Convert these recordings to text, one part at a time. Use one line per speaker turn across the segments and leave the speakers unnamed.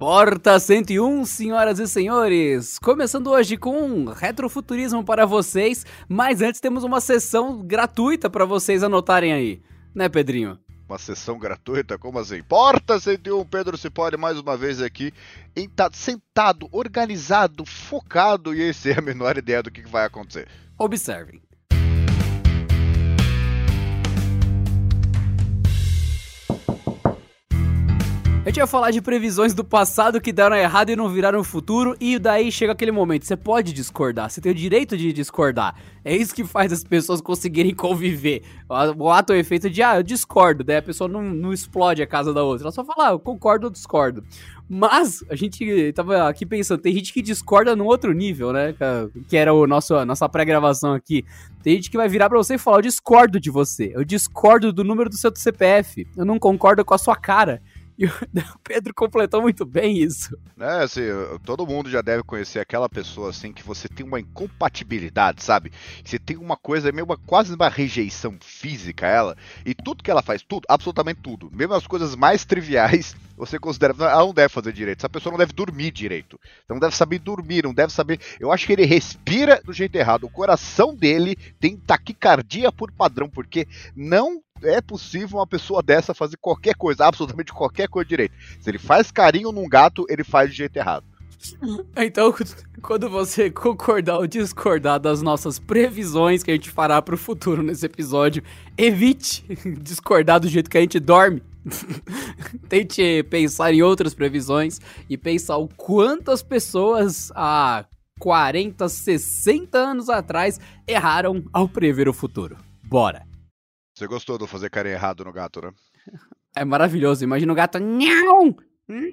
Porta 101, senhoras e senhores! Começando hoje com um retrofuturismo para vocês, mas antes temos uma sessão gratuita para vocês anotarem aí, né, Pedrinho?
Uma sessão gratuita? Como assim? Porta 101, Pedro Cipolli mais uma vez aqui, sentado, organizado, focado e sem a menor ideia do que vai acontecer.
Observem. Gente ia falar de previsões do passado que deram errado e não viraram futuro, e daí chega aquele momento, você pode discordar, você tem o direito de discordar. É isso que faz as pessoas conseguirem conviver. O ato é o efeito de, ah, eu discordo, daí a pessoa não, não explode a casa da outra, ela só fala, ah, eu concordo ou discordo. Mas a gente tava aqui pensando, tem gente que discorda num outro nível, né? Que era o nosso, a nossa pré-gravação aqui. Tem gente que vai virar pra você e falar: Eu discordo de você. Eu discordo do número do seu CPF. Eu não concordo com a sua cara. E o Pedro completou muito bem isso.
É, assim, todo mundo já deve conhecer aquela pessoa assim que você tem uma incompatibilidade, sabe? Você tem uma coisa, meio uma, quase uma rejeição física ela, e tudo que ela faz, tudo, absolutamente tudo, mesmo as coisas mais triviais, você considera, ela não deve fazer direito, essa pessoa não deve dormir direito, não deve saber dormir, não deve saber. Eu acho que ele respira do jeito errado, o coração dele tem taquicardia por padrão, porque não é possível uma pessoa dessa fazer qualquer coisa, absolutamente qualquer coisa direito. Se ele faz carinho num gato, ele faz de jeito errado.
Então, quando você concordar ou discordar das nossas previsões que a gente fará para o futuro nesse episódio, evite discordar do jeito que a gente dorme. Tente pensar em outras previsões e pensar o quantas pessoas há 40, 60 anos atrás erraram ao prever o futuro. Bora!
Você gostou de fazer carinho errado no gato, né?
É maravilhoso. Imagina o gato. Não! Não!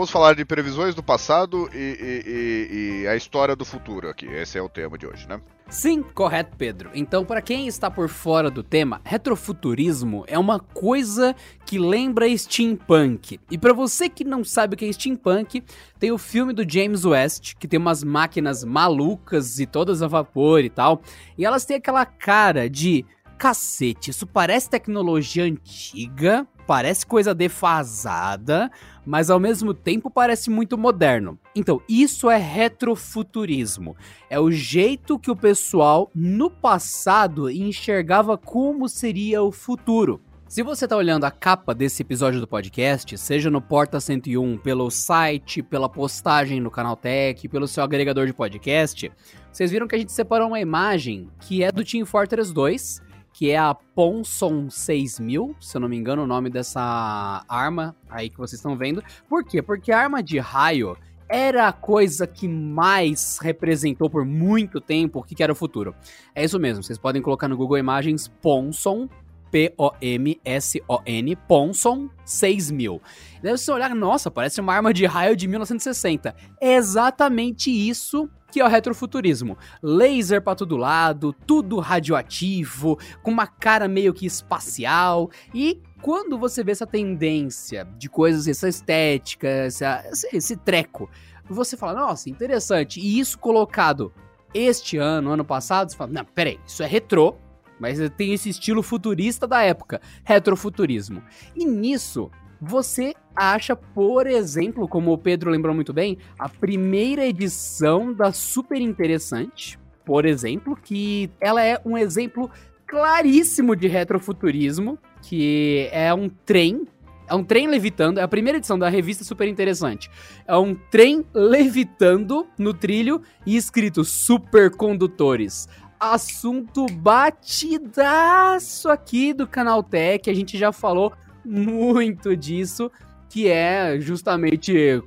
vamos falar de previsões do passado e, e, e, e, a história do futuro aqui. Esse é o tema de hoje, né?
Sim, correto, Pedro. Então, para quem está por fora do tema, retrofuturismo é uma coisa que lembra steampunk. E para você que não sabe o que é steampunk, tem o filme do James West, que tem umas máquinas malucas e todas a vapor e tal, e elas têm aquela cara de cacete, isso parece tecnologia antiga, parece coisa defasada, mas ao mesmo tempo parece muito moderno. Então, isso é retrofuturismo. É o jeito que o pessoal no passado enxergava como seria o futuro. Se você está olhando a capa desse episódio do podcast, seja no Porta 101, pelo site, pela postagem no Canal Tech, pelo seu agregador de podcast, vocês viram que a gente separou uma imagem que é do Team Fortress 2 que é a Ponson 6000, se eu não me engano o nome dessa arma aí que vocês estão vendo. Por quê? Porque a arma de raio era a coisa que mais representou por muito tempo o que era o futuro. É isso mesmo, vocês podem colocar no Google Imagens Ponson, P-O-M-S-O-N, Ponson 6000. Deve você olhar, nossa, parece uma arma de raio de 1960. É exatamente isso que é o retrofuturismo. Laser para todo lado, tudo radioativo, com uma cara meio que espacial e quando você vê essa tendência de coisas, essa estética, essa, esse treco, você fala, nossa, interessante. E isso colocado este ano, ano passado, você fala, não, peraí, isso é retrô, mas tem esse estilo futurista da época, retrofuturismo. E nisso, você acha, por exemplo, como o Pedro lembrou muito bem, a primeira edição da Super Interessante, por exemplo, que ela é um exemplo claríssimo de retrofuturismo, que é um trem é um trem levitando, é a primeira edição da revista super interessante. É um trem levitando no trilho e escrito supercondutores. Assunto batidaço aqui do Canal Tech, a gente já falou muito disso, que é justamente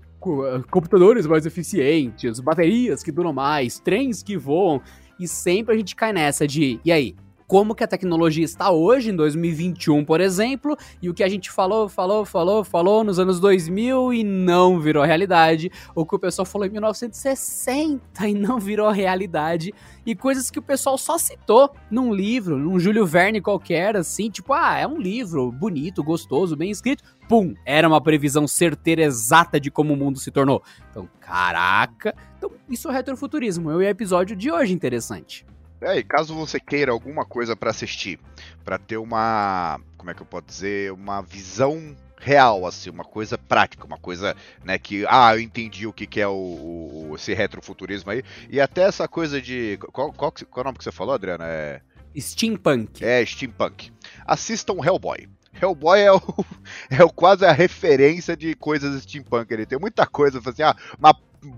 computadores mais eficientes, baterias que duram mais, trens que voam, e sempre a gente cai nessa de, e aí, como que a tecnologia está hoje, em 2021, por exemplo, e o que a gente falou, falou, falou, falou nos anos 2000 e não virou realidade, o que o pessoal falou em 1960 e não virou realidade, e coisas que o pessoal só citou num livro, num Júlio Verne qualquer, assim, tipo, ah, é um livro bonito, gostoso, bem escrito, pum, era uma previsão certeira exata de como o mundo se tornou. Então, caraca, então isso é retrofuturismo, é o episódio de hoje interessante.
É, e caso você queira alguma coisa para assistir, para ter uma, como é que eu posso dizer, uma visão real, assim, uma coisa prática, uma coisa, né, que, ah, eu entendi o que, que é o, o esse retrofuturismo aí, e até essa coisa de, qual, qual, qual é o nome que você falou, Adriana? É...
Steampunk.
É, steampunk. Assistam Hellboy. Hellboy é o, é o quase a referência de coisas steampunk. Ele tem muita coisa, assim, ah, uma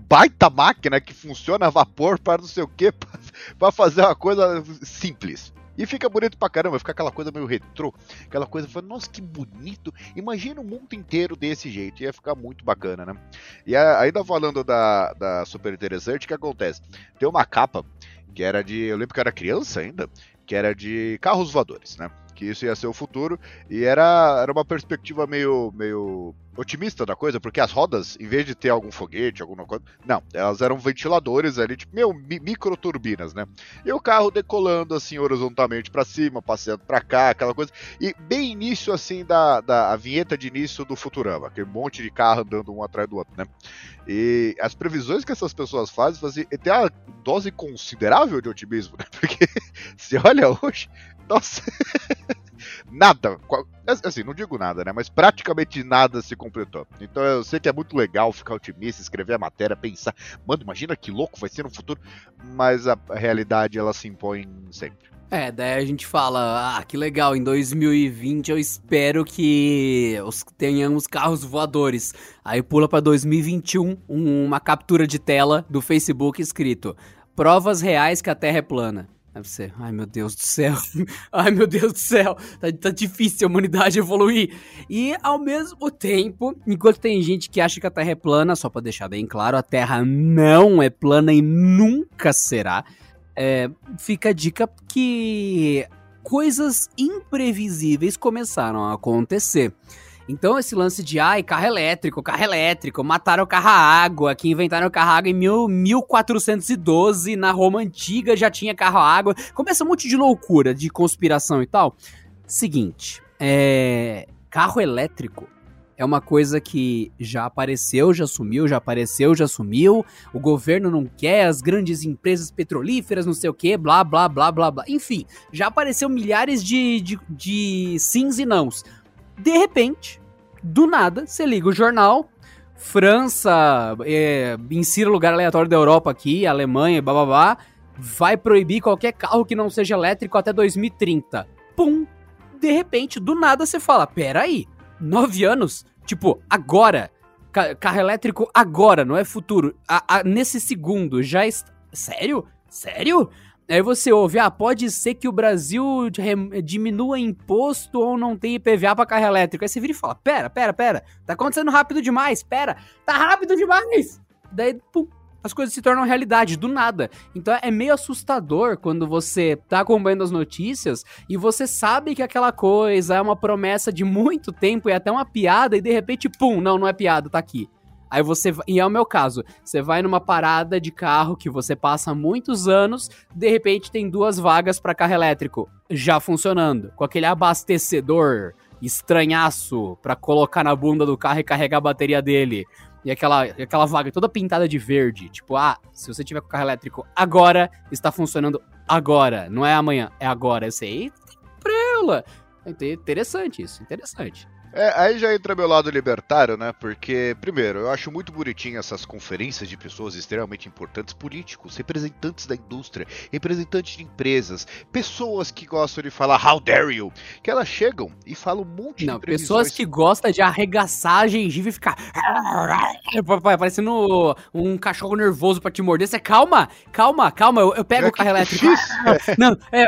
baita máquina que funciona a vapor para não sei o que, para fazer uma coisa simples. E fica bonito pra caramba, fica aquela coisa meio retrô, aquela coisa, nossa, que bonito. Imagina o mundo inteiro desse jeito, ia ficar muito bacana, né? E ainda falando da, da super interessante, o que acontece? Tem uma capa que era de, eu lembro que era criança ainda, que era de carros voadores, né? Que isso ia ser o futuro, e era, era uma perspectiva meio, meio otimista da coisa, porque as rodas, em vez de ter algum foguete, alguma coisa, não, elas eram ventiladores ali, tipo, meu, micro turbinas, né? E o carro decolando assim horizontalmente para cima, passeando para cá, aquela coisa. E bem início assim da, da a vinheta de início do Futurama, aquele monte de carro andando um atrás do outro, né? E as previsões que essas pessoas fazem, fazem tem uma dose considerável de otimismo, né? Porque se olha hoje, nossa. nada. Assim, não digo nada, né? Mas praticamente nada se completou. Então eu sei que é muito legal ficar otimista, escrever a matéria, pensar, mano, imagina que louco vai ser no futuro. Mas a realidade ela se impõe sempre.
É, daí a gente fala, ah, que legal, em 2020 eu espero que os, tenhamos carros voadores. Aí pula pra 2021, um, uma captura de tela do Facebook escrito: Provas reais que a Terra é plana. Deve. Ai, meu Deus do céu. Ai, meu Deus do céu. Tá, tá, difícil a humanidade evoluir. E, ao mesmo tempo, enquanto tem gente que acha que a Terra é plana, só pra deixar bem claro, a Terra não é plana e nunca será. É, fica a dica que coisas imprevisíveis começaram a acontecer. Então, esse lance de, ai, carro elétrico, carro elétrico, mataram o carro a água, que inventaram o carro a água em mil, 1412, na Roma Antiga já tinha carro a água. Começa um monte de loucura, de conspiração e tal. Seguinte, é... Carro elétrico é uma coisa que já apareceu, já sumiu, já apareceu, já sumiu. O governo não quer, as grandes empresas petrolíferas, não sei o que, blá, blá, blá, blá, blá. Enfim, já apareceu milhares de, de, de sims e nãos. De repente, do nada, você liga o jornal, França, é, insira lugar aleatório da Europa aqui, Alemanha, bababá, vai proibir qualquer carro que não seja elétrico até 2030. Pum! De repente, do nada você fala, peraí, nove anos? Tipo, agora, ca carro elétrico agora, não é futuro, a, a, nesse segundo, já está... Sério? Sério? Aí você ouve, ah, pode ser que o Brasil diminua imposto ou não tem IPVA para carro elétrico. Aí você vira e fala, pera, pera, pera, tá acontecendo rápido demais, pera, tá rápido demais. Daí, pum, as coisas se tornam realidade do nada. Então é meio assustador quando você tá acompanhando as notícias e você sabe que aquela coisa é uma promessa de muito tempo e até uma piada e de repente, pum, não, não é piada, tá aqui. Aí você, e é o meu caso, você vai numa parada de carro que você passa muitos anos, de repente tem duas vagas para carro elétrico já funcionando, com aquele abastecedor estranhaço para colocar na bunda do carro e carregar a bateria dele. E aquela, aquela vaga toda pintada de verde, tipo, ah, se você tiver com o carro elétrico agora, está funcionando agora, não é amanhã, é agora. Eu sei, prela. É interessante isso, interessante.
É, aí já entra meu lado libertário, né? Porque, primeiro, eu acho muito bonitinho essas conferências de pessoas extremamente importantes, políticos, representantes da indústria, representantes de empresas, pessoas que gostam de falar how dare you, que elas chegam e falam um monte
Não,
de
pessoas que gostam de arregaçar a gengiva e ficar parecendo um cachorro nervoso pra te morder. Você, calma, calma, calma, eu, eu pego é o carro elétrico. Não, é,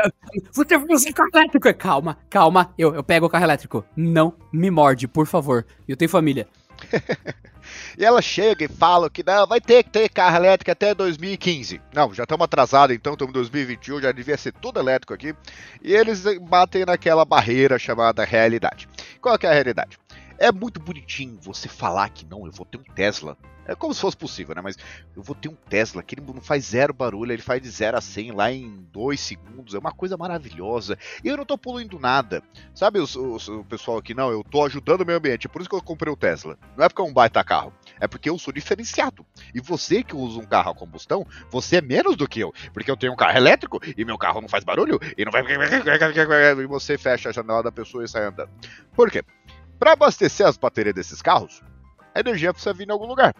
você, você carro elétrico. Calma, calma, eu, eu pego o carro elétrico. Não me morde, por favor. Eu tenho família.
E ela chega e fala que não, vai ter que ter carro elétrico até 2015. Não, já estamos atrasados então, estamos em 2021, já devia ser tudo elétrico aqui. E eles batem naquela barreira chamada realidade. Qual é, é a realidade? É muito bonitinho você falar que não, eu vou ter um Tesla. É como se fosse possível, né? Mas eu vou ter um Tesla que ele não faz zero barulho, ele faz de 0 a 100 lá em 2 segundos. É uma coisa maravilhosa. E eu não tô poluindo nada. Sabe o pessoal aqui? Não, eu tô ajudando o meio ambiente. É por isso que eu comprei o Tesla. Não é porque é um baita carro. É porque eu sou diferenciado. E você que usa um carro a combustão, você é menos do que eu. Porque eu tenho um carro elétrico e meu carro não faz barulho e não vai. E você fecha a janela da pessoa e sai andando. Por quê? Para abastecer as baterias desses carros, a energia precisa vir em algum lugar.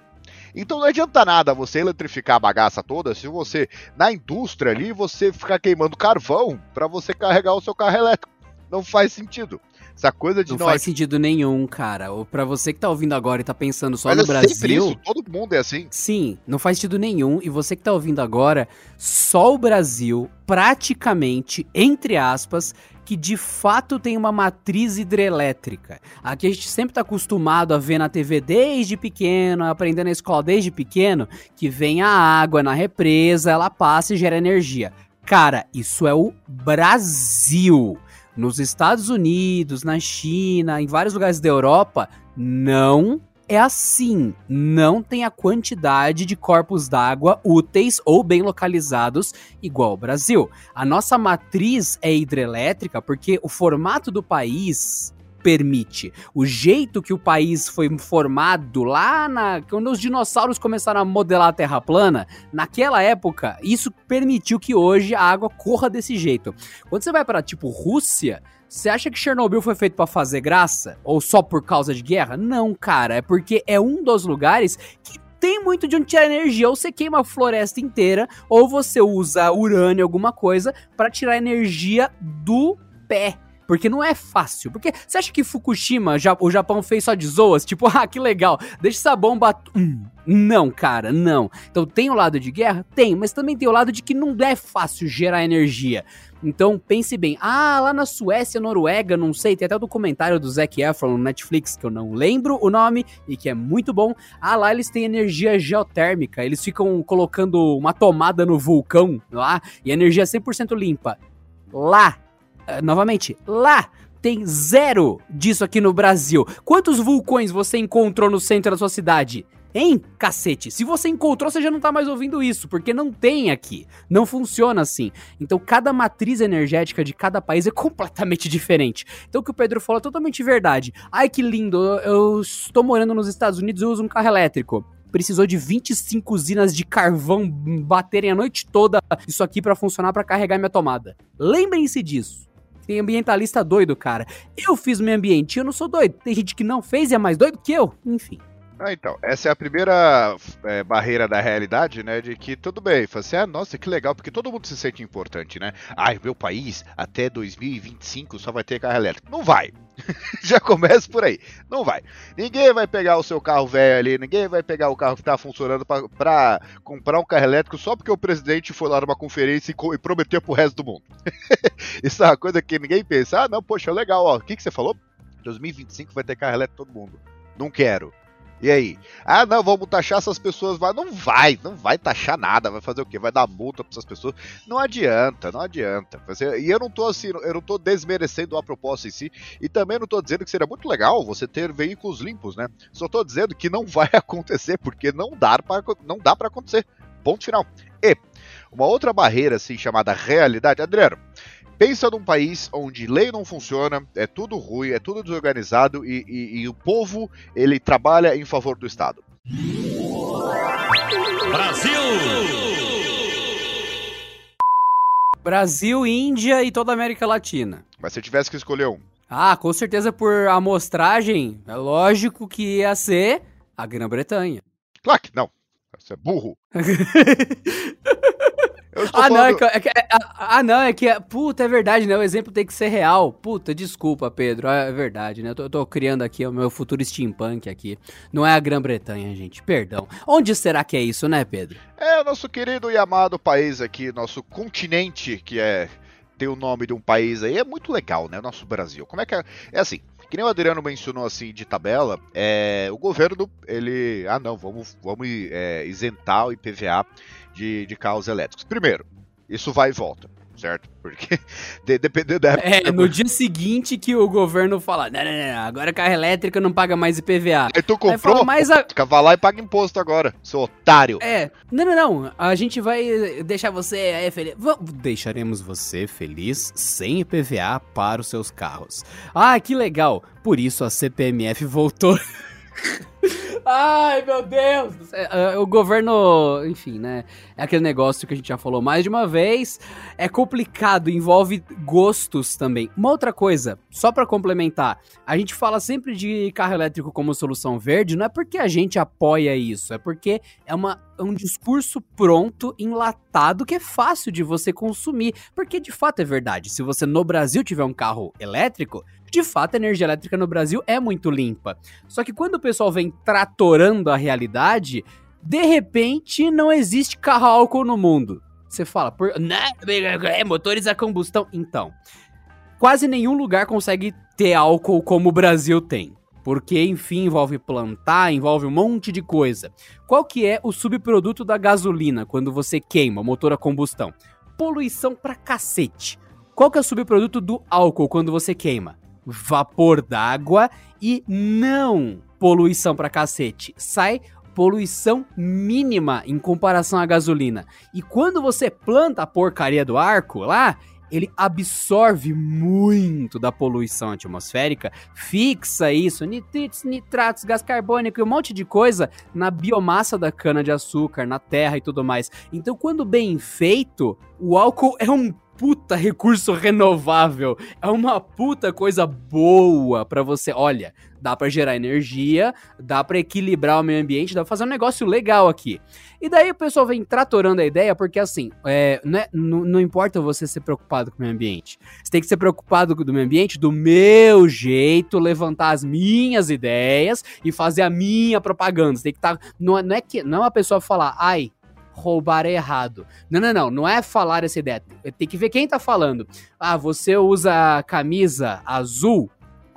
Então não adianta nada você eletrificar a bagaça toda se você, na indústria ali, você ficar queimando carvão para você carregar o seu carro elétrico. Não faz sentido. Essa coisa de
não, não faz sentido nenhum, cara. Ou para você que tá ouvindo agora e tá pensando só Mas no é Brasil. Isso,
todo mundo é assim.
Sim, não faz sentido nenhum. E você que tá ouvindo agora, só o Brasil, praticamente, entre aspas, que de fato tem uma matriz hidrelétrica. Aqui a gente sempre está acostumado a ver na TV desde pequeno, aprendendo na escola desde pequeno, que vem a água na represa, ela passa e gera energia. Cara, isso é o Brasil. Nos Estados Unidos, na China, em vários lugares da Europa, não é assim, não tem a quantidade de corpos d'água úteis ou bem localizados igual ao Brasil. A nossa matriz é hidrelétrica porque o formato do país permite. O jeito que o país foi formado lá na quando os dinossauros começaram a modelar a Terra plana, naquela época, isso permitiu que hoje a água corra desse jeito. Quando você vai para tipo Rússia, você acha que Chernobyl foi feito para fazer graça? Ou só por causa de guerra? Não, cara. É porque é um dos lugares que tem muito de onde tirar energia. Ou você queima a floresta inteira, ou você usa urânio, alguma coisa, para tirar energia do pé. Porque não é fácil. Porque você acha que Fukushima, o Japão fez só de zoas? Tipo, ah, que legal, deixa essa bomba. Hum, não, cara, não. Então tem o lado de guerra? Tem, mas também tem o lado de que não é fácil gerar energia. Então pense bem, ah, lá na Suécia, Noruega, não sei, tem até o documentário do Zac Efron no Netflix, que eu não lembro o nome e que é muito bom. Ah, lá eles têm energia geotérmica, eles ficam colocando uma tomada no vulcão lá e energia 100% limpa. Lá, uh, novamente, lá tem zero disso aqui no Brasil. Quantos vulcões você encontrou no centro da sua cidade? Hein, cacete? Se você encontrou, você já não tá mais ouvindo isso, porque não tem aqui. Não funciona assim. Então, cada matriz energética de cada país é completamente diferente. Então, o que o Pedro falou é totalmente verdade. Ai, que lindo, eu estou morando nos Estados Unidos e uso um carro elétrico precisou de 25 usinas de carvão baterem a noite toda isso aqui para funcionar para carregar minha tomada. Lembrem-se disso. Tem ambientalista doido, cara. Eu fiz meio ambiente, eu não sou doido. Tem gente que não fez e é mais doido que eu. Enfim.
Ah, então, essa é a primeira é, barreira da realidade, né? De que tudo bem, assim, ah, nossa, que legal, porque todo mundo se sente importante, né? Ai, meu país, até 2025 só vai ter carro elétrico. Não vai. Já começa por aí. Não vai. Ninguém vai pegar o seu carro velho ali, ninguém vai pegar o carro que tá funcionando para comprar um carro elétrico só porque o presidente foi lá numa conferência e, e prometeu pro resto do mundo. Isso é uma coisa que ninguém pensa. Ah, não, poxa, legal, ó. O que, que você falou? 2025 vai ter carro elétrico todo mundo. Não quero. E aí? Ah, não, vamos taxar essas pessoas. Vai. Não vai, não vai taxar nada. Vai fazer o quê? Vai dar multa para essas pessoas. Não adianta, não adianta. E eu não tô assim, eu não tô desmerecendo a proposta em si. E também não tô dizendo que seria muito legal você ter veículos limpos, né? Só tô dizendo que não vai acontecer, porque não dá para não dá para acontecer. Ponto final. E uma outra barreira assim chamada realidade, Adriano. Pensa num país onde lei não funciona, é tudo ruim, é tudo desorganizado e, e, e o povo ele trabalha em favor do Estado.
Brasil! Brasil, Índia e toda a América Latina.
Mas se eu tivesse que escolher um.
Ah, com certeza por amostragem, é lógico que ia ser a Grã-Bretanha.
Claro que não. Você é burro.
ah, não, é que, é que, é, ah, não, é que. Puta, é verdade, né? O exemplo tem que ser real. Puta, desculpa, Pedro. É verdade, né? Eu tô, eu tô criando aqui o meu futuro steampunk aqui. Não é a Grã-Bretanha, gente. Perdão. Onde será que é isso, né, Pedro?
É o nosso querido e amado país aqui, nosso continente, que é. Tem o nome de um país aí. É muito legal, né? O nosso Brasil. Como é que é? É assim. que nem o Adriano mencionou assim de tabela, é, o governo, ele. Ah, não, vamos, vamos é, isentar o IPVA de, de carros elétricos. Primeiro, isso vai e volta certo? Porque de, dependendo da
época. É, no dia seguinte que o governo fala: não, não, não, agora carro elétrico não paga mais IPVA.
Aí tu comprou, aí mais a... vai lá e paga imposto agora, seu otário.
É, não, não, não, a gente vai deixar você é, feliz. Deixaremos você feliz sem IPVA para os seus carros. Ah, que legal, por isso a CPMF voltou. Ai, meu Deus! É, o governo, enfim, né? É aquele negócio que a gente já falou mais de uma vez. É complicado, envolve gostos também. Uma outra coisa, só para complementar, a gente fala sempre de carro elétrico como solução verde, não é porque a gente apoia isso, é porque é uma, é um discurso pronto, enlatado, que é fácil de você consumir. Porque de fato é verdade. Se você no Brasil tiver um carro elétrico, de fato, a energia elétrica no Brasil é muito limpa. Só que quando o pessoal vem tratorando a realidade, de repente não existe carro álcool no mundo. Você fala, por, né? É, motores a combustão. Então, quase nenhum lugar consegue ter álcool como o Brasil tem. Porque, enfim, envolve plantar, envolve um monte de coisa. Qual que é o subproduto da gasolina quando você queima motor a combustão? Poluição pra cacete. Qual que é o subproduto do álcool quando você queima? Vapor d'água e não poluição pra cacete. Sai poluição mínima em comparação à gasolina. E quando você planta a porcaria do arco lá, ele absorve muito da poluição atmosférica, fixa isso, nitritos, nitratos, gás carbônico e um monte de coisa na biomassa da cana de açúcar, na terra e tudo mais. Então, quando bem feito, o álcool é um puta recurso renovável. É uma puta coisa boa para você. Olha, dá para gerar energia, dá para equilibrar o meio ambiente, dá pra fazer um negócio legal aqui. E daí o pessoal vem tratorando a ideia, porque assim, é, não, é, não, não, importa você ser preocupado com o meio ambiente. Você tem que ser preocupado com o meio ambiente do meu jeito, levantar as minhas ideias e fazer a minha propaganda. Você tem que estar. Tá, não, é, não é que não é uma pessoa falar, ai, roubar é errado. Não, não, não. Não é falar essa ideia. Tem que ver quem tá falando. Ah, você usa camisa azul.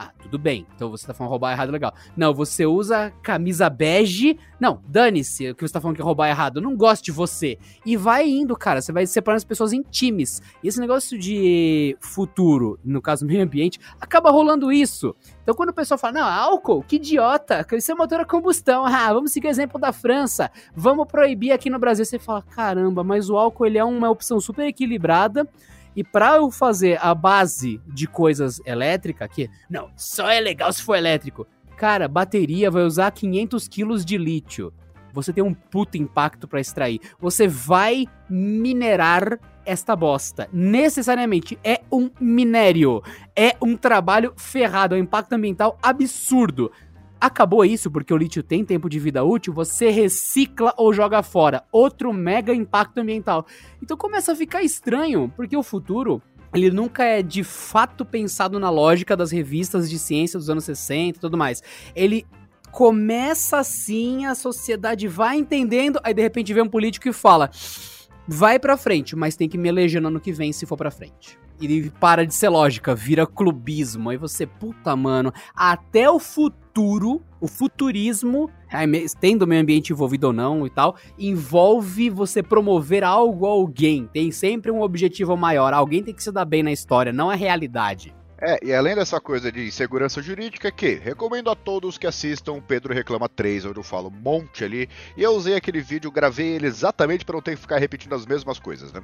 Ah, tudo bem. Então você tá falando roubar errado, legal. Não, você usa camisa bege. Não, dane-se o que você tá falando que é roubar errado. Eu não gosto de você. E vai indo, cara. Você vai separando as pessoas em times. E esse negócio de futuro, no caso meio ambiente, acaba rolando isso. Então quando o pessoal fala, não, álcool, que idiota, isso é motor a combustão, ah, vamos seguir o exemplo da França, vamos proibir aqui no Brasil. Você fala, caramba, mas o álcool ele é uma opção super equilibrada, e para eu fazer a base de coisas elétrica aqui, não, só é legal se for elétrico. Cara, bateria vai usar 500 quilos de lítio. Você tem um puto impacto para extrair. Você vai minerar esta bosta. Necessariamente é um minério. É um trabalho ferrado, é um impacto ambiental absurdo. Acabou isso porque o lítio tem tempo de vida útil, você recicla ou joga fora. Outro mega impacto ambiental. Então começa a ficar estranho, porque o futuro ele nunca é de fato pensado na lógica das revistas de ciência dos anos 60 e tudo mais. Ele começa assim, a sociedade vai entendendo, aí de repente vem um político e fala: vai pra frente, mas tem que me eleger no ano que vem se for pra frente e para de ser lógica, vira clubismo. Aí você, puta, mano, até o futuro, o futurismo, tendo o meio ambiente envolvido ou não e tal, envolve você promover algo a alguém. Tem sempre um objetivo maior. Alguém tem que se dar bem na história, não a realidade.
É, e além dessa coisa de segurança jurídica, que recomendo a todos que assistam o Pedro Reclama 3, onde eu falo um monte ali. E eu usei aquele vídeo, gravei ele exatamente para não ter que ficar repetindo as mesmas coisas, né?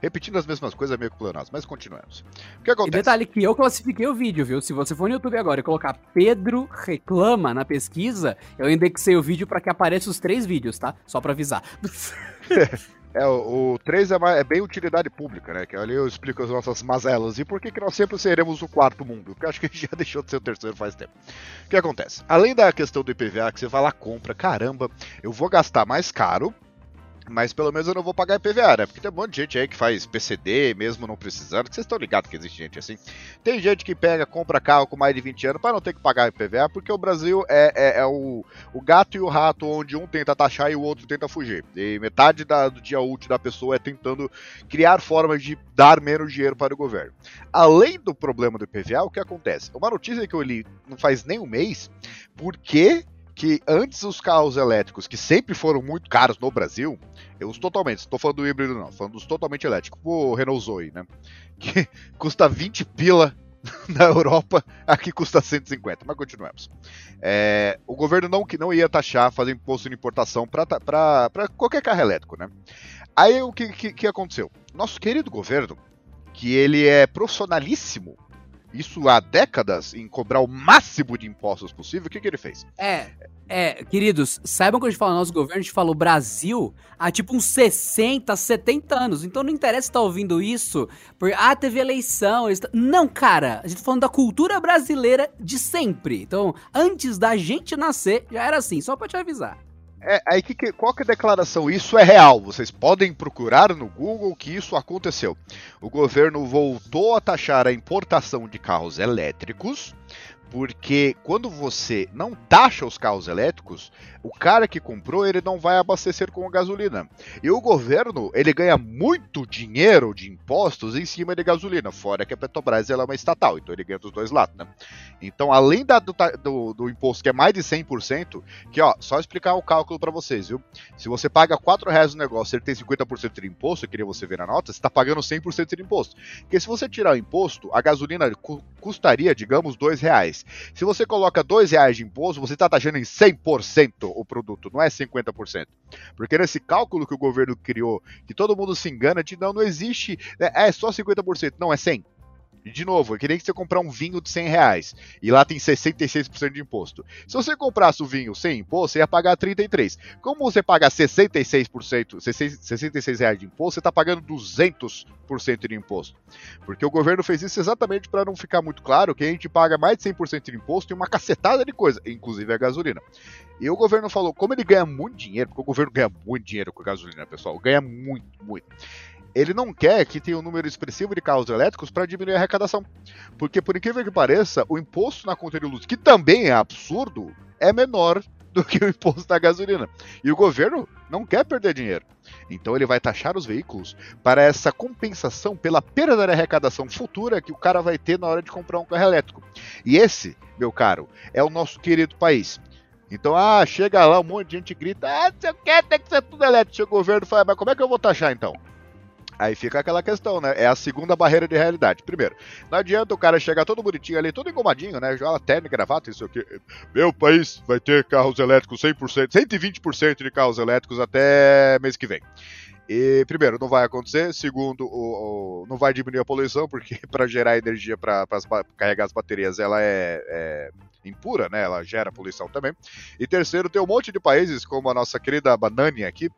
Repetindo as mesmas coisas é meio clonados, mas continuamos.
O que acontece? E detalhe que eu classifiquei o vídeo, viu? Se você for no YouTube agora e colocar Pedro Reclama na pesquisa, eu indexei o vídeo para que apareça os três vídeos, tá? Só para avisar.
É, o, o 3 é, é, bem utilidade pública, né? Que ali eu explico as nossas mazelas e por que, que nós sempre seremos o quarto mundo. Porque acho que já deixou de ser o terceiro faz tempo. O que acontece? Além da questão do IPVA, que você vai lá compra, caramba, eu vou gastar mais caro Mas pelo menos eu não vou pagar IPVA, né? Porque tem um monte de gente aí que faz PCD, mesmo não precisando, vocês estão ligados que existe gente assim. Tem gente que pega, compra carro com mais de 20 anos para não ter que pagar IPVA, porque o Brasil é, é, é, o, o gato e o rato, onde um tenta taxar e o outro tenta fugir. E metade da, do dia útil da pessoa é tentando criar formas de dar menos dinheiro para o governo. Além do problema do IPVA, o que acontece? Uma notícia que eu li não faz nem um mês, porque que antes os carros elétricos, que sempre foram muito caros no Brasil, eu os totalmente, estou falando do híbrido não, falando dos totalmente elétricos, o Renault Zoe, né? Que custa 20 pila na Europa, aqui custa 150, mas continuamos. É, o governo não, não ia taxar, fazer imposto de importação para qualquer carro elétrico, né? Aí o que, que, que aconteceu? Nosso querido governo, que ele é profissionalíssimo isso há décadas, em cobrar o máximo de impostos possível, o que, que ele fez?
É, é, queridos, saibam que a gente fala nosso governo, a gente fala o Brasil há tipo uns 60, 70 anos. Então não interessa estar ouvindo isso, por ah, teve eleição. Não, cara, a gente tá falando da cultura brasileira de sempre. Então, antes da gente nascer, já era assim, só pra te avisar.
É, aí que, que, qual que é a declaração? Isso é real. Vocês podem procurar no Google que isso aconteceu. O governo voltou a taxar a importação de carros elétricos porque quando você não taxa os carros elétricos, o cara que comprou ele não vai abastecer com gasolina. E o governo ele ganha muito dinheiro de impostos em cima de gasolina, fora que a Petrobras ela é uma estatal, então ele ganha dos dois lados, né? Então, além da, do, do, do, imposto que é mais de 100%, que ó, só explicar o cálculo para vocês, viu? Se você paga 4 reais no negócio ele tem 50% de imposto, eu queria você ver na nota, você está pagando 100% de imposto. Porque se você tirar o imposto, a gasolina custaria, digamos, 2 reais. Se você coloca 2 reais de imposto, você está taxando em 100% o produto, não é 50%. Porque nesse cálculo que o governo criou, que todo mundo se engana de não, não existe, né, é só 50%, não, é 100%. De novo, é que nem que você comprar um vinho de 100 reais e lá tem 66% de imposto. Se você comprasse o vinho sem imposto, você ia pagar 33. Como você paga 66%, 66 reais de imposto, você está pagando 200% de imposto. Porque o governo fez isso exatamente para não ficar muito claro que a gente paga mais de 100% de imposto e uma cacetada de coisa, inclusive a gasolina. E o governo falou, como ele ganha muito dinheiro, porque o governo ganha muito dinheiro com a gasolina, pessoal, ganha muito, muito ele não quer que tenha um número expressivo de carros elétricos para diminuir a arrecadação. Porque, por incrível que pareça, o imposto na conta de luz, que também é absurdo, é menor do que o imposto da gasolina. E o governo não quer perder dinheiro. Então ele vai taxar os veículos para essa compensação pela perda da arrecadação futura que o cara vai ter na hora de comprar um carro elétrico. E esse, meu caro, é o nosso querido país. Então, ah, chega lá, um monte de gente grita, ah, você quer, tem que ser tudo elétrico. O governo fala, mas como é que eu vou taxar então? Aí fica aquela questão, né? É a segunda barreira de realidade. Primeiro, não adianta o cara chegar todo bonitinho ali, todo engomadinho, né? Já terno, gravata, isso aqui. Meu país vai ter carros elétricos 100%, 120% de carros elétricos até mês que vem. E, primeiro, não vai acontecer. Segundo, o, o não vai diminuir a poluição, porque para gerar energia para carregar as baterias, ela é, é, impura, né? Ela gera poluição também. E terceiro, tem um monte de países, como a nossa querida Banânia aqui,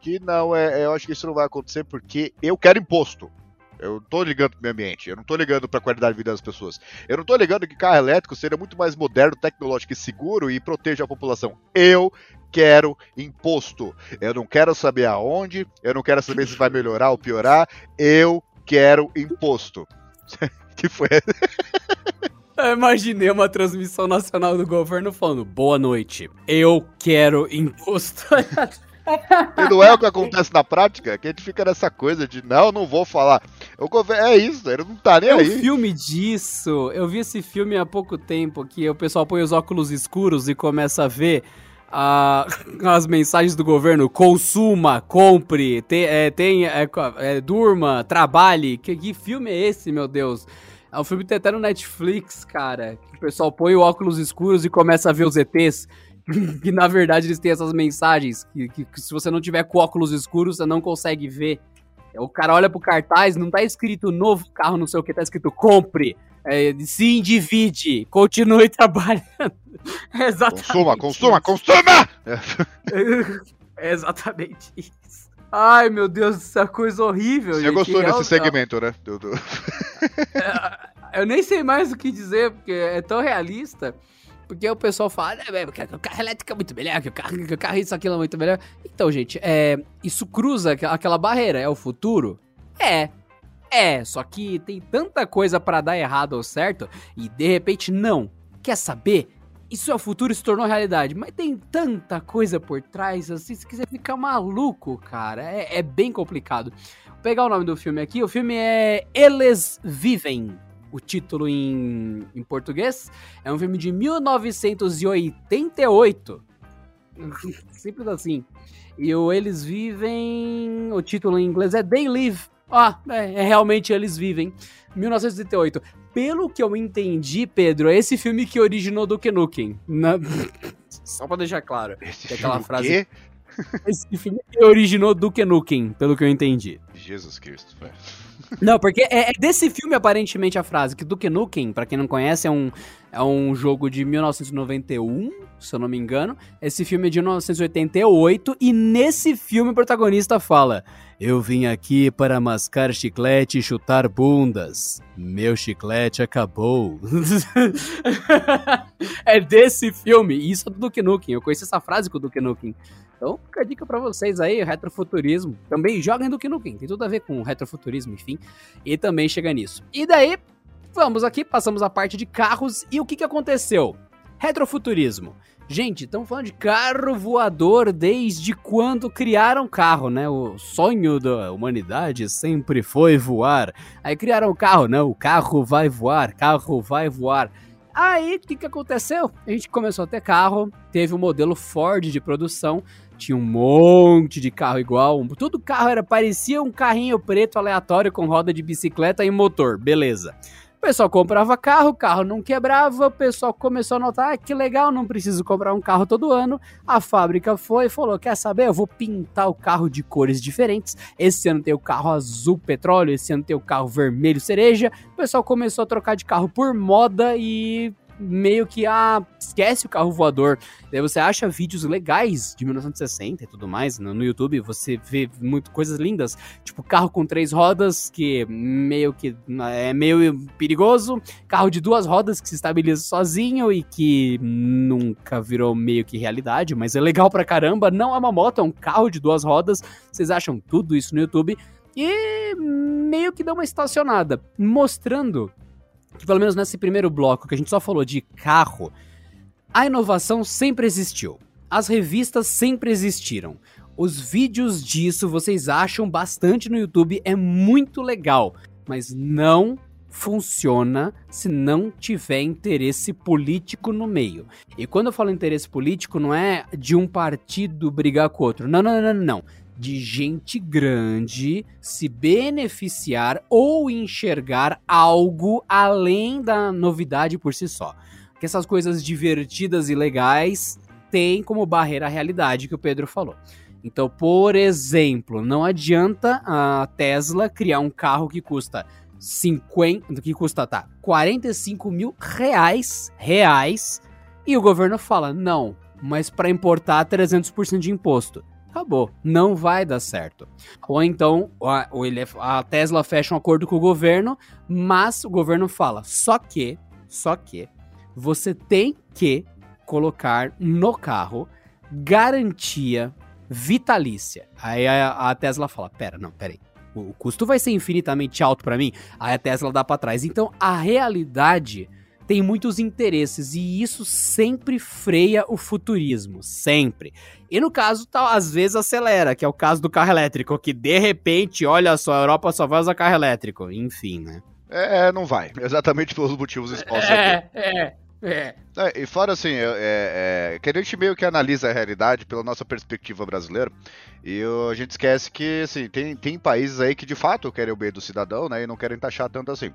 que não é, é, eu acho que isso não vai acontecer porque eu quero imposto. Eu não tô ligando pro meio ambiente, eu não tô ligando pra qualidade de vida das pessoas. Eu não tô ligando que carro elétrico seria muito mais moderno, tecnológico e seguro e proteja a população. Eu quero imposto. Eu não quero saber aonde, eu não quero saber se vai melhorar ou piorar. Eu quero imposto. que foi?
Eu imaginei uma transmissão nacional do governo falando: Boa noite, eu quero imposto.
E não é o que acontece na prática, que a gente fica nessa coisa de não, não vou falar. É isso, ele não tá nem
é
aí.
um filme disso. Eu vi esse filme há pouco tempo, que o pessoal põe os óculos escuros e começa a ver uh, as mensagens do governo. Consuma, compre, te, é, tenha, é, é, durma, trabalhe. Que, que filme é esse, meu Deus? É um filme que tem até no Netflix, cara. Que o pessoal põe óculos escuros e começa a ver os ETs. que na verdade eles têm essas mensagens que, que, que, se você não tiver com óculos escuros, você não consegue ver. O cara olha pro cartaz, não tá escrito novo carro, não sei o que, tá escrito compre, é, se divide, continue trabalhando.
É exatamente consuma, consuma, consuma!
é exatamente isso. Ai, meu Deus, essa coisa horrível.
Você gente. gostou desse segmento, né?
É, eu nem sei mais o que dizer, porque é tão realista Porque o pessoal fala, é, que o carro elétrico é muito melhor, que o carro, que o carro isso, aquilo é muito melhor. Então, gente, é, isso cruza aquela barreira. É o futuro? É. É, só que tem tanta coisa para dar errado ou certo e de repente não. Quer saber? Isso é o futuro se tornou realidade, mas tem tanta coisa por trás, assim, se quiser ficar maluco, cara, é, é bem complicado. Vou pegar o nome do filme aqui, o filme é Eles Vivem, o título em, em português. É um filme de 1988. Simples assim. E o Eles Vivem, o título em inglês é They Live. Ah, é, é realmente Eles Vivem. 1988. Pelo que eu entendi, Pedro, é esse filme que originou Duke Nukem. Na... Só pra deixar claro.
Esse aquela frase. Quê?
Esse filme que originou Duke Nukem, pelo que eu entendi.
Jesus Cristo, velho.
Não, porque é, é, desse filme, aparentemente, a frase que Duke Nukem, pra quem não conhece, é um, é um jogo de 1991, se eu não me engano. Esse filme é de 1988, e nesse filme o protagonista fala: Eu vim aqui para mascar chiclete e chutar bundas. Meu chiclete acabou. é desse filme, isso é do Duke Nukem. Eu conheci essa frase com o Duke Nukem. Então, fica a dica para vocês aí, retrofuturismo. Também joguem do que no Tem tudo a ver com retrofuturismo, enfim. E também chega nisso. E daí, vamos aqui, passamos a parte de carros. E o que, que aconteceu? Retrofuturismo. Gente, estamos falando de carro voador desde quando criaram carro, né? O sonho da humanidade sempre foi voar. Aí criaram o carro, não, o carro vai voar, carro vai voar. Aí, o que, que aconteceu? A gente começou a ter carro, teve o um modelo Ford de produção, tinha um monte de carro igual. Todo carro era parecia um carrinho preto aleatório com roda de bicicleta e motor. Beleza. O pessoal comprava carro, o carro não quebrava, o pessoal começou a notar, ah, que legal, não preciso comprar um carro todo ano. A fábrica foi e falou, quer saber, eu vou pintar o carro de cores diferentes. Esse ano tem o carro azul petróleo, esse ano tem o carro vermelho cereja. O pessoal começou a trocar de carro por moda e meio que, ah, esquece o carro voador. Daí você acha vídeos legais de 1960 e tudo mais no, no YouTube, você vê muito coisas lindas, tipo carro com três rodas, que meio que é meio perigoso, carro de duas rodas que se estabiliza sozinho e que nunca virou meio que realidade, mas é legal pra caramba, não é uma moto, é um carro de duas rodas. Vocês acham tudo isso no YouTube? E meio que dá uma estacionada, mostrando que pelo menos nesse primeiro bloco que a gente só falou de carro, a inovação sempre existiu. As revistas sempre existiram. Os vídeos disso vocês acham bastante no YouTube, é muito legal, mas não funciona se não tiver interesse político no meio. E quando eu falo interesse político, não é de um partido brigar com outro. Não, não, não, não. não de gente grande se beneficiar ou enxergar algo além da novidade por si só. Que essas coisas divertidas e legais têm como barreira a realidade que o Pedro falou. Então, por exemplo, não adianta a Tesla criar um carro que custa 50, que custa tá 45 mil reais, reais, e o governo fala não, mas para importar 300% de imposto acabou. Não vai dar certo. Ou então, ou ele, a Tesla fecha um acordo com o governo, mas o governo fala, só que, só que, você tem que colocar no carro garantia vitalícia. Aí a, a Tesla fala, pera, não, pera aí. O, o custo vai ser infinitamente alto para mim. Aí a Tesla dá para trás. Então, a realidade tem muitos interesses e isso sempre freia o futurismo, sempre. E no caso, tá, às vezes acelera, que é o caso do carro elétrico, que de repente, olha só, a Europa só vai usar carro elétrico. Enfim, né?
É, não vai. Exatamente pelos motivos expostos
é, aqui. É, é.
É, e fora assim, é, é, que a gente meio que analisa a realidade pela nossa perspectiva brasileira, e a gente esquece que assim, tem, tem países aí que de fato querem o bem do cidadão, né, e não querem taxar tanto assim.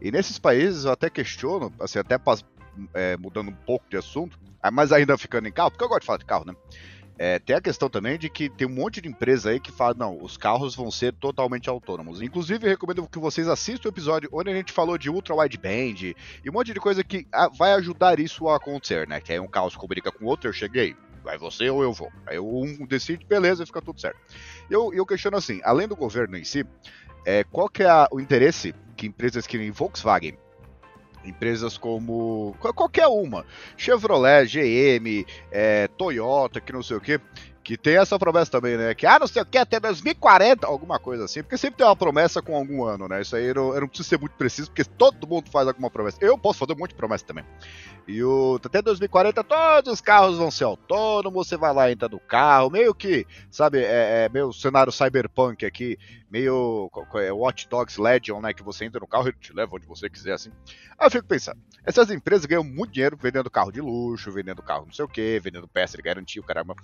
E nesses países eu até questiono, assim, até é, mudando um pouco de assunto, mas ainda ficando em carro, porque eu gosto de falar de carro, né? É, tem a questão também de que tem um monte de empresa aí que fala, não, os carros vão ser totalmente autônomos. Inclusive, eu recomendo que vocês assistam o episódio onde a gente falou de ultra wideband e um monte de coisa que ah, vai ajudar isso a acontecer, né? Que aí um carro se comunica com o outro, eu cheguei, vai você ou eu vou. Aí um decide, beleza, fica tudo certo. Eu, eu questiono assim, além do governo em si, é, qual que é a, o interesse que empresas que nem Volkswagen Empresas como qualquer uma, Chevrolet, GM, é, Toyota, que não sei o que, que tem essa promessa também, né? Que, ah, não sei o que, até 2040, alguma coisa assim. Porque sempre tem uma promessa com algum ano, né? Isso aí eu eu não preciso ser muito preciso, porque todo mundo faz alguma promessa. Eu posso fazer um monte de promessa também. E o, até 2040 todos os carros vão ser autônomos, você vai lá entra no carro, meio que, sabe, é, é meio cenário cyberpunk aqui, meio é, Watch Dogs Legion, né? Que você entra no carro e te leva onde você quiser, assim. Aí eu fico pensando, essas empresas ganham muito dinheiro vendendo carro de luxo, vendendo carro não sei o que, vendendo peça de garantia, caramba.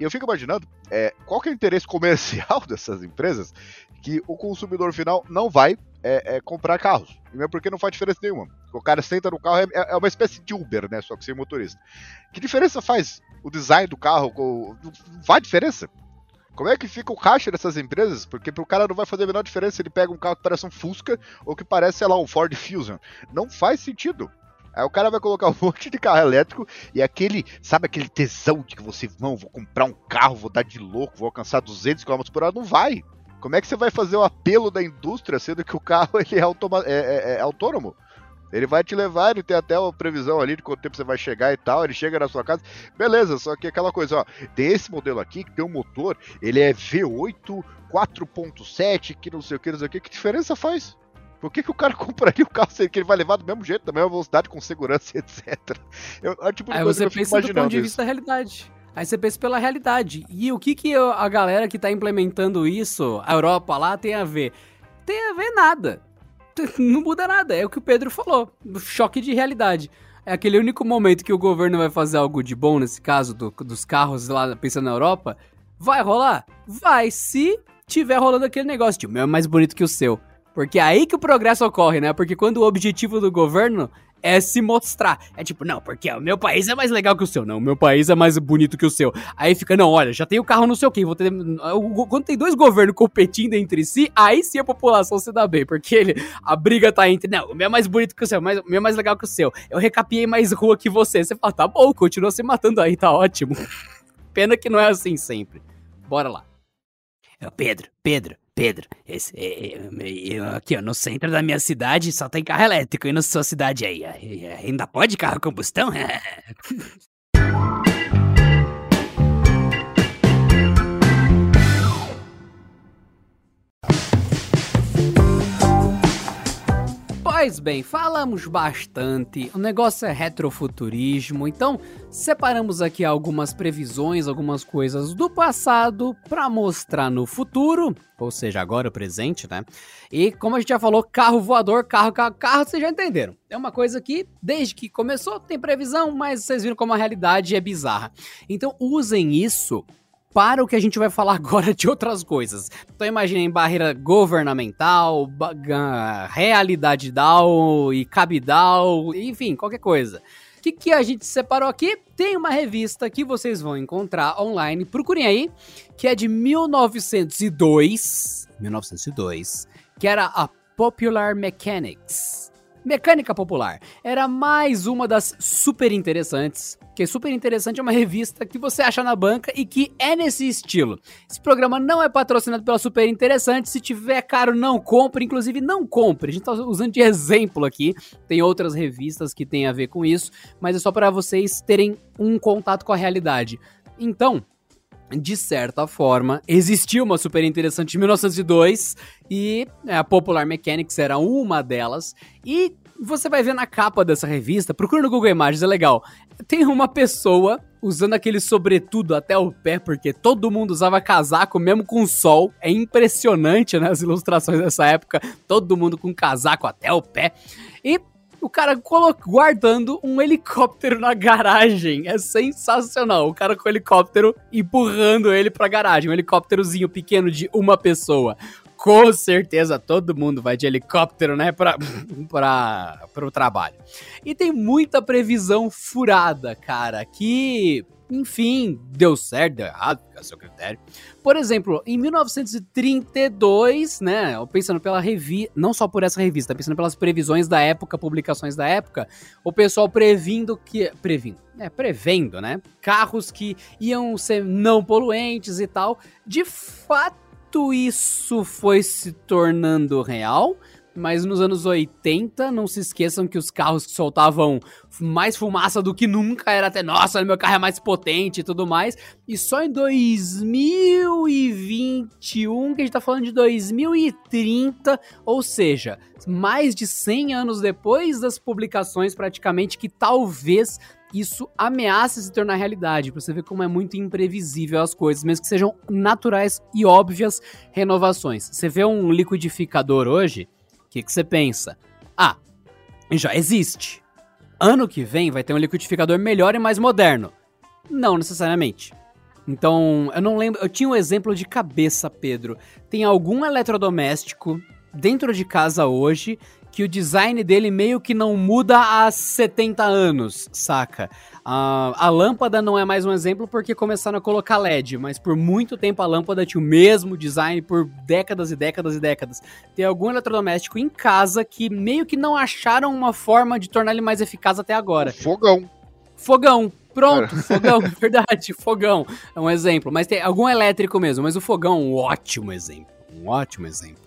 E eu fico imaginando é, qual que é o interesse comercial dessas empresas que o consumidor final não vai é, é, comprar carros. E mesmo porque não faz diferença nenhuma. O cara senta no carro, é, é, uma espécie de Uber, né? Só que sem motorista. Que diferença faz o design do carro? Não faz diferença? Como é que fica o caixa dessas empresas? Porque pro cara não vai fazer a menor diferença se ele pega um carro que parece um Fusca ou que parece, sei lá, um Ford Fusion. Não faz sentido. Aí o cara vai colocar um monte de carro elétrico e aquele, sabe aquele tesão de que você, não, vou comprar um carro, vou dar de louco, vou alcançar 200 km por hora, não vai. Como é que você vai fazer o apelo da indústria sendo que o carro ele é, automa é, é, é autônomo? Ele vai te levar, ele tem até uma previsão ali de quanto tempo você vai chegar e tal. Ele chega na sua casa, beleza, só que aquela coisa, ó, tem esse modelo aqui que tem um motor, ele é V8 4.7, que não sei o que, não sei o que, que diferença faz? Por que, que o cara compraria o carro que ele vai levar do mesmo jeito, da mesma velocidade, com segurança, etc?
Eu, é tipo Aí você pensa do ponto de vista da realidade. Aí você pensa pela realidade. E o que, que a galera que tá implementando isso, a Europa lá, tem a ver? Tem a ver nada. não muda nada. É o que o Pedro falou. Choque de realidade. É aquele único momento que o governo vai fazer algo de bom, nesse caso, do, dos carros lá pensando na Europa. Vai rolar? Vai, se tiver rolando aquele negócio de o meu é mais bonito que o seu. Porque é aí que o progresso ocorre, né? Porque quando o objetivo do governo é se mostrar. É tipo, não, porque o meu país é mais legal que o seu. Não, o meu país é mais bonito que o seu. Aí fica, não, olha, já tem o carro não sei o que. Vou ter... Quando tem dois governos competindo entre si, aí sim a população se dá bem. Porque ele, a briga tá entre, não, o meu é mais bonito que o seu, mas o meu é mais legal que o seu. Eu recapiei mais rua que você. Você fala, tá bom, continua se matando aí, tá ótimo. Pena que não é assim sempre. Bora lá. Pedro, Pedro, Pedro, esse, é, aqui ó, no centro da minha cidade só tem carro elétrico e na sua cidade aí, ainda pode carro a combustão? Pois bem, falamos bastante, o negócio é retrofuturismo, então separamos aqui algumas previsões, algumas coisas do passado para mostrar no futuro, ou seja, agora o presente, né? E como a gente já falou, carro voador, carro, carro, carro, vocês já entenderam. É uma coisa que, desde que começou, tem previsão, mas vocês viram como a realidade é bizarra. Então usem isso para o que a gente vai falar agora de outras coisas. Então imaginem barreira governamental, realidade DAO e cabidal, enfim, qualquer coisa. O que, que a gente separou aqui? Tem uma revista que vocês vão encontrar online, procurem aí, que é de 1902, 1902, que era a Popular Mechanics. Mecânica Popular. Era mais uma das super interessantes. Que é super interessante, é uma revista que você acha na banca e que é nesse estilo. Esse programa não é patrocinado pela Super Interessante. Se tiver caro, não compre. Inclusive, não compre. A gente tá usando de exemplo aqui. Tem outras revistas que tem a ver com isso, mas é só para vocês terem um contato com a realidade. Então, de certa forma, existiu uma super interessante em 1902 e a Popular Mechanics era uma delas. E você vai ver na capa dessa revista, procura no Google Imagens, é legal. Tem uma pessoa usando aquele sobretudo até o pé, porque todo mundo usava casaco mesmo com sol. É impressionante, né? As ilustrações dessa época, todo mundo com casaco até o pé. E o cara guardando um helicóptero na garagem. É sensacional. O cara com o helicóptero empurrando ele pra garagem. Um helicópterozinho pequeno de uma pessoa. Com certeza todo mundo vai de helicóptero, né, pra, pro trabalho. E tem muita previsão furada, cara, que enfim, deu certo, deu errado, fica a seu critério. Por exemplo, em 1932, né, pensando pela revista, não só por essa revista, pensando pelas previsões da época, publicações da época, o pessoal previndo que, previndo, é, prevendo, né, carros que iam ser não poluentes e tal, de fato isso foi se tornando real, mas nos anos 80, não se esqueçam que os carros que soltavam mais fumaça do que nunca era até, nossa, meu carro é mais potente e tudo mais. E só em 2021, que a gente tá falando de 2030, ou seja, mais de 100 anos depois das publicações, praticamente, que talvez isso ameaça se tornar realidade, pra você ver como é muito imprevisível as coisas, mesmo que sejam naturais e óbvias renovações. Você vê um liquidificador hoje, o que, que você pensa? Ah, já existe. Ano que vem vai ter um liquidificador melhor e mais moderno. Não necessariamente. Então, eu não lembro. Eu tinha um exemplo de cabeça, Pedro. Tem algum eletrodoméstico dentro de casa hoje que o design dele meio que não muda há 70 anos, saca? Uh, a lâmpada não é mais um exemplo porque começaram a colocar LED, mas por muito tempo a lâmpada tinha o mesmo design por décadas e décadas e décadas. Tem algum eletrodoméstico em casa que meio que não acharam uma forma de tornar ele mais eficaz até agora.
Fogão.
Fogão. Pronto, fogão, verdade, fogão. É um exemplo. Mas tem algum elétrico mesmo, mas o fogão é um ótimo exemplo. Um ótimo exemplo.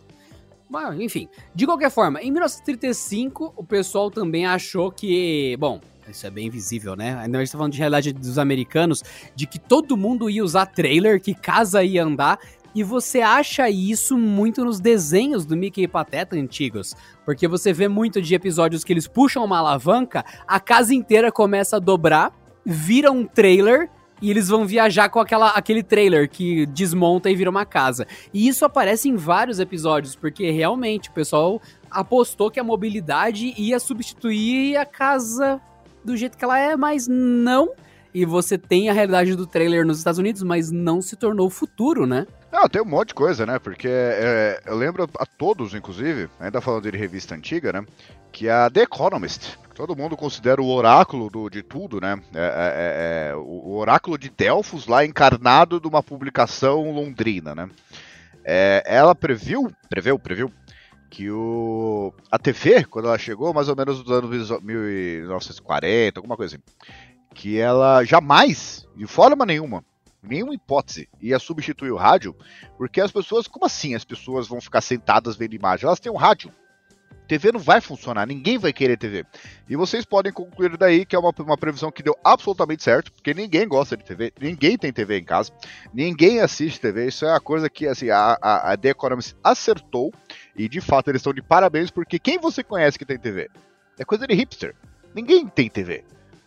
Mas, enfim, de qualquer forma, em 1935 o pessoal também achou que, bom, isso é bem visível, né? Ainda a gente tá falando de realidade dos americanos, de que todo mundo ia usar trailer, que casa ia andar, e você acha isso muito nos desenhos do Mickey e Pateta antigos. Porque você vê muito de episódios que eles puxam uma alavanca, a casa inteira começa a dobrar, vira um trailer e eles vão viajar com aquela, aquele trailer que desmonta e vira uma casa. E isso aparece em vários episódios, porque realmente o pessoal apostou que a mobilidade ia substituir a casa do jeito que ela é, mas não. E você tem a realidade do trailer nos Estados Unidos, mas não se tornou o futuro, né?
Não, tem um monte de coisa, né? Porque é, eu lembro a todos, inclusive, ainda falando de revista antiga, né? Que a The Economist, todo mundo considera o oráculo do, de tudo, né? É, é, é, é o oráculo de Delfos lá encarnado de uma publicação londrina, né? É, ela previu, preveu, previu que o a TV, quando ela chegou, mais ou menos nos anos 1940, alguma coisa assim, que ela jamais, de forma nenhuma, nenhuma hipótese ia substituir o rádio, porque as pessoas, como assim as pessoas vão ficar sentadas vendo imagem? Elas têm um rádio. TV não vai funcionar, ninguém vai querer TV. E vocês podem concluir daí que é uma, uma previsão que deu absolutamente certo, porque ninguém gosta de TV, ninguém tem TV em casa, ninguém assiste TV, isso é a coisa que assim, a, a, a The Economist acertou, e de fato eles estão de parabéns, porque quem você conhece que tem TV? É coisa de hipster. Ninguém tem TV.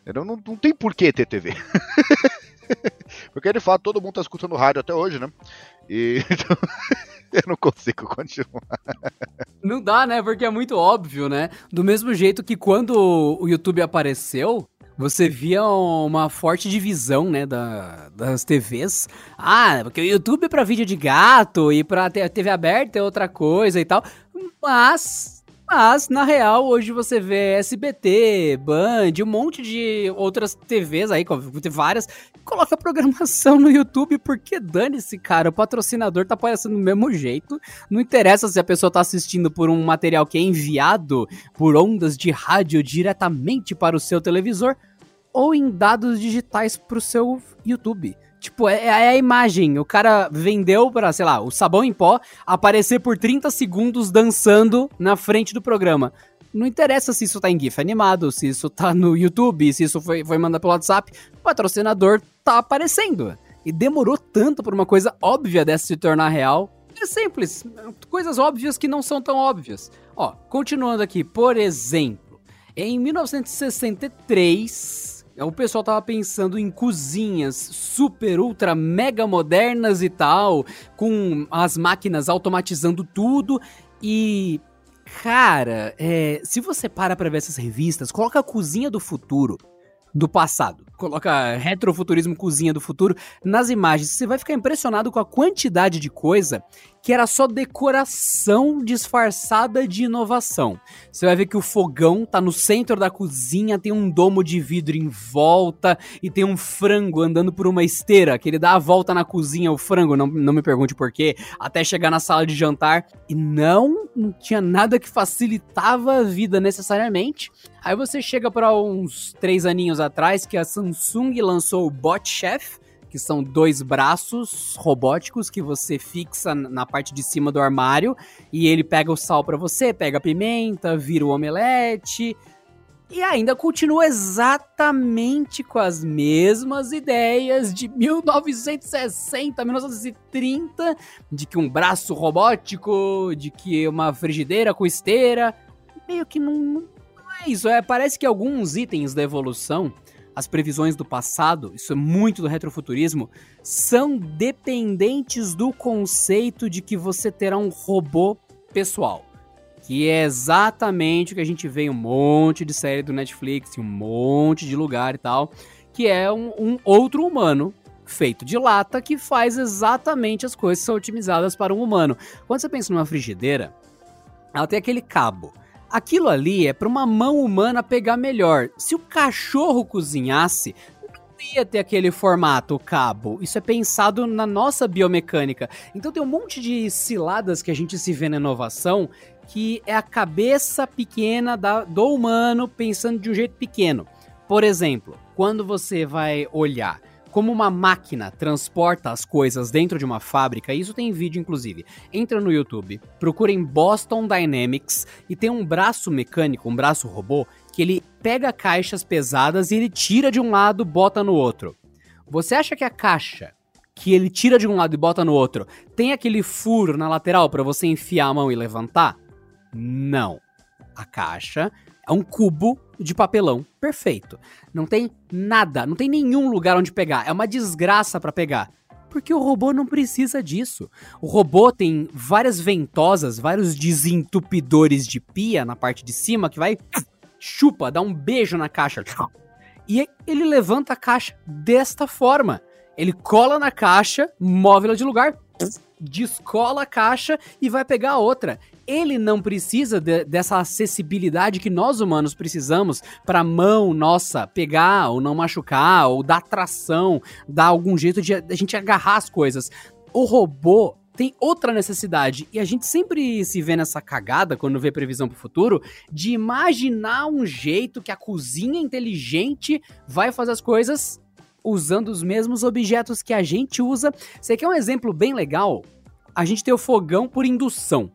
Não, não, tem por que ter TV. Porque de fato todo mundo tá escutando rádio até hoje, né? E então, eu não consigo continuar.
Não dá, né? Porque é muito óbvio, né? Do mesmo jeito que quando o YouTube apareceu, você via uma forte divisão, né, da, das TVs. Ah, porque o YouTube é pra vídeo de gato e pra TV aberta é outra coisa e tal. Mas mas, na real, hoje você vê SBT, Band, um monte de outras TVs aí, várias, coloca programação no YouTube, porque dane-se, cara, o patrocinador tá aparecendo do mesmo jeito. Não interessa se a pessoa tá assistindo por um material que é enviado por ondas de rádio diretamente para o seu televisor ou em dados digitais pro seu YouTube. Tipo, é, é, a imagem. O cara vendeu pra, sei lá, o sabão em pó aparecer por 30 segundos dançando na frente do programa. Não interessa se isso tá em GIF animado, se isso tá no YouTube, se isso foi, foi mandado pelo WhatsApp, o patrocinador tá aparecendo. E demorou tanto pra uma coisa óbvia dessa se tornar real. É simples. Coisas óbvias que não são tão óbvias. Ó, continuando aqui, por exemplo, em 1963 o pessoal tava pensando em cozinhas super, ultra, mega modernas e tal, com as máquinas automatizando tudo. E, cara, é, se você para pra ver essas revistas, coloca a cozinha do futuro do passado. Coloca retrofuturismo cozinha do futuro nas imagens. Você vai ficar impressionado com a quantidade de coisa que era só decoração disfarçada de inovação. Você vai ver que o fogão tá no centro da cozinha, tem um domo de vidro em volta e tem um frango andando por uma esteira, que ele dá a volta na cozinha, o frango, não, não me pergunte por quê, até chegar na sala de jantar. E não, não tinha nada que facilitava a vida necessariamente. Aí você chega para uns três aninhos atrás que a Samsung lançou o Bot Chef, que são dois braços robóticos que você fixa na parte de cima do armário e ele pega o sal para você, pega a pimenta, vira o omelete. E ainda continua exatamente com as mesmas ideias de 1960, 1930, de que um braço robótico, de que uma frigideira com esteira, meio que não, é isso. É, parece que alguns itens da evolução as previsões do passado, isso é muito do retrofuturismo, são dependentes do conceito de que você terá um robô pessoal. Que é exatamente o que a gente vê em um monte de série do Netflix, em um monte de lugar e tal. Que é um, um outro humano feito de lata que faz exatamente as coisas que são otimizadas para um humano. Quando você pensa numa frigideira, ela tem aquele cabo Aquilo ali é para uma mão humana pegar melhor. Se o cachorro cozinhasse, ia ter aquele formato, cabo. Isso é pensado na nossa biomecânica. Então tem um monte de ciladas que a gente se vê na inovação que é a cabeça pequena da, do humano pensando de um jeito pequeno. Por exemplo, quando você vai olhar como uma máquina transporta as coisas dentro de uma fábrica, isso tem vídeo inclusive. Entra no YouTube, procurem Boston Dynamics e tem um braço mecânico, um braço robô, que ele pega caixas pesadas e ele tira de um lado, bota no outro. Você acha que a caixa que ele tira de um lado e bota no outro tem aquele furo na lateral para você enfiar a mão e levantar? Não. A caixa é um cubo de papelão perfeito. Não tem nada, não tem nenhum lugar onde pegar. É uma desgraça para pegar. Porque o robô não precisa disso. O robô tem várias ventosas, vários desentupidores de pia na parte de cima que vai chupa, dá um beijo na caixa. E ele levanta a caixa desta forma. Ele cola na caixa, move ela de lugar, descola a caixa e vai pegar a outra. Ele não precisa de, dessa acessibilidade que nós humanos precisamos para mão nossa pegar ou não machucar, ou dar tração, dar algum jeito de a gente agarrar as coisas. O robô tem outra necessidade. E a gente sempre se vê nessa cagada, quando vê previsão pro futuro, de imaginar um jeito que a cozinha inteligente vai fazer as coisas usando os mesmos objetos que a gente usa. Você quer um exemplo bem legal? A gente tem o fogão por indução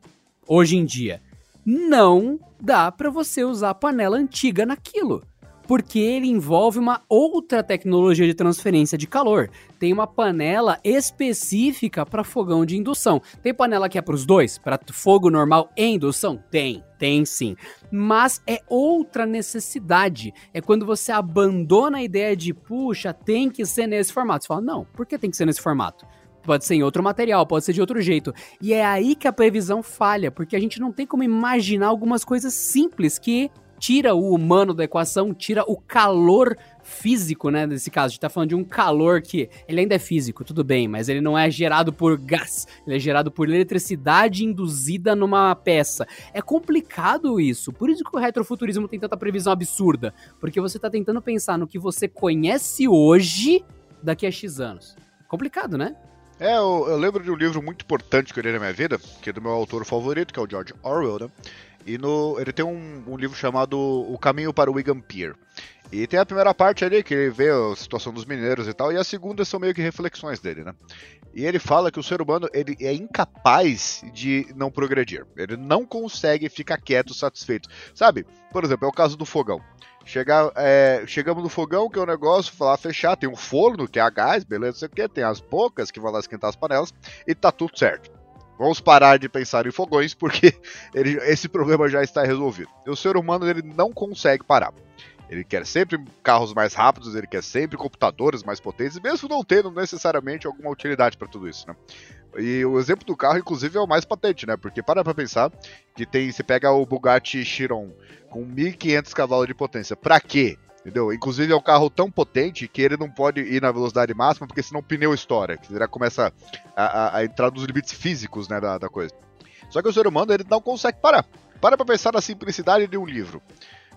hoje em dia. Não dá para você usar panela antiga naquilo porque ele envolve uma outra tecnologia de transferência de calor. Tem uma panela específica para fogão de indução. Tem panela que é para os dois, para fogo normal e indução? Tem, tem sim. Mas é outra necessidade. É quando você abandona a ideia de, puxa, tem que ser nesse formato. Você fala, não, por que tem que ser nesse formato? Pode ser em outro material, pode ser de outro jeito. E é aí que a previsão falha, porque a gente não tem como imaginar algumas coisas simples que tira o humano da equação, tira o calor físico, né, nesse caso. A gente tá falando de um calor que ele ainda é físico, tudo bem, mas ele não é gerado por gás, ele é gerado por eletricidade induzida numa peça. É complicado isso. Por isso que o retrofuturismo tem tanta previsão absurda, porque você tá tentando pensar no que você conhece hoje daqui a X anos. Complicado, né?
É, eu, eu, lembro de um livro muito importante que eu li na minha vida, que é do meu autor favorito, que é o George Orwell, né? E no, ele tem um, um, livro chamado O Caminho para o Wigan Pier. E tem a primeira parte ali, que ele vê a situação dos mineiros e tal, e a segunda são meio que reflexões dele, né? E ele fala que o ser humano ele é incapaz de não progredir. Ele não consegue ficar quieto, satisfeito. Sabe? Por exemplo, é o caso do fogão. Chegar, é, chegamos no fogão, que é um negócio, falar fechar, tem um forno, que é a gás, beleza, não sei o que, tem as bocas que vão lá esquentar as panelas, e tá tudo certo. Vamos parar de pensar em fogões, porque ele, esse problema já está resolvido. E o ser humano ele não consegue parar. Ele quer sempre carros mais rápidos, ele quer sempre computadores mais potentes, mesmo não tendo necessariamente alguma utilidade para tudo isso, né? E o exemplo do carro, inclusive, é o mais patente, né? Porque para pra pensar que tem, você pega o Bugatti Chiron com 1.500 cavalos de potência, para quê? Entendeu? Inclusive é um carro tão potente que ele não pode ir na velocidade máxima, porque senão o pneu estoura, que já começa a, a, a entrar nos limites físicos né, da, da, coisa. Só que o ser humano ele não consegue parar. Para pra pensar na simplicidade de um livro.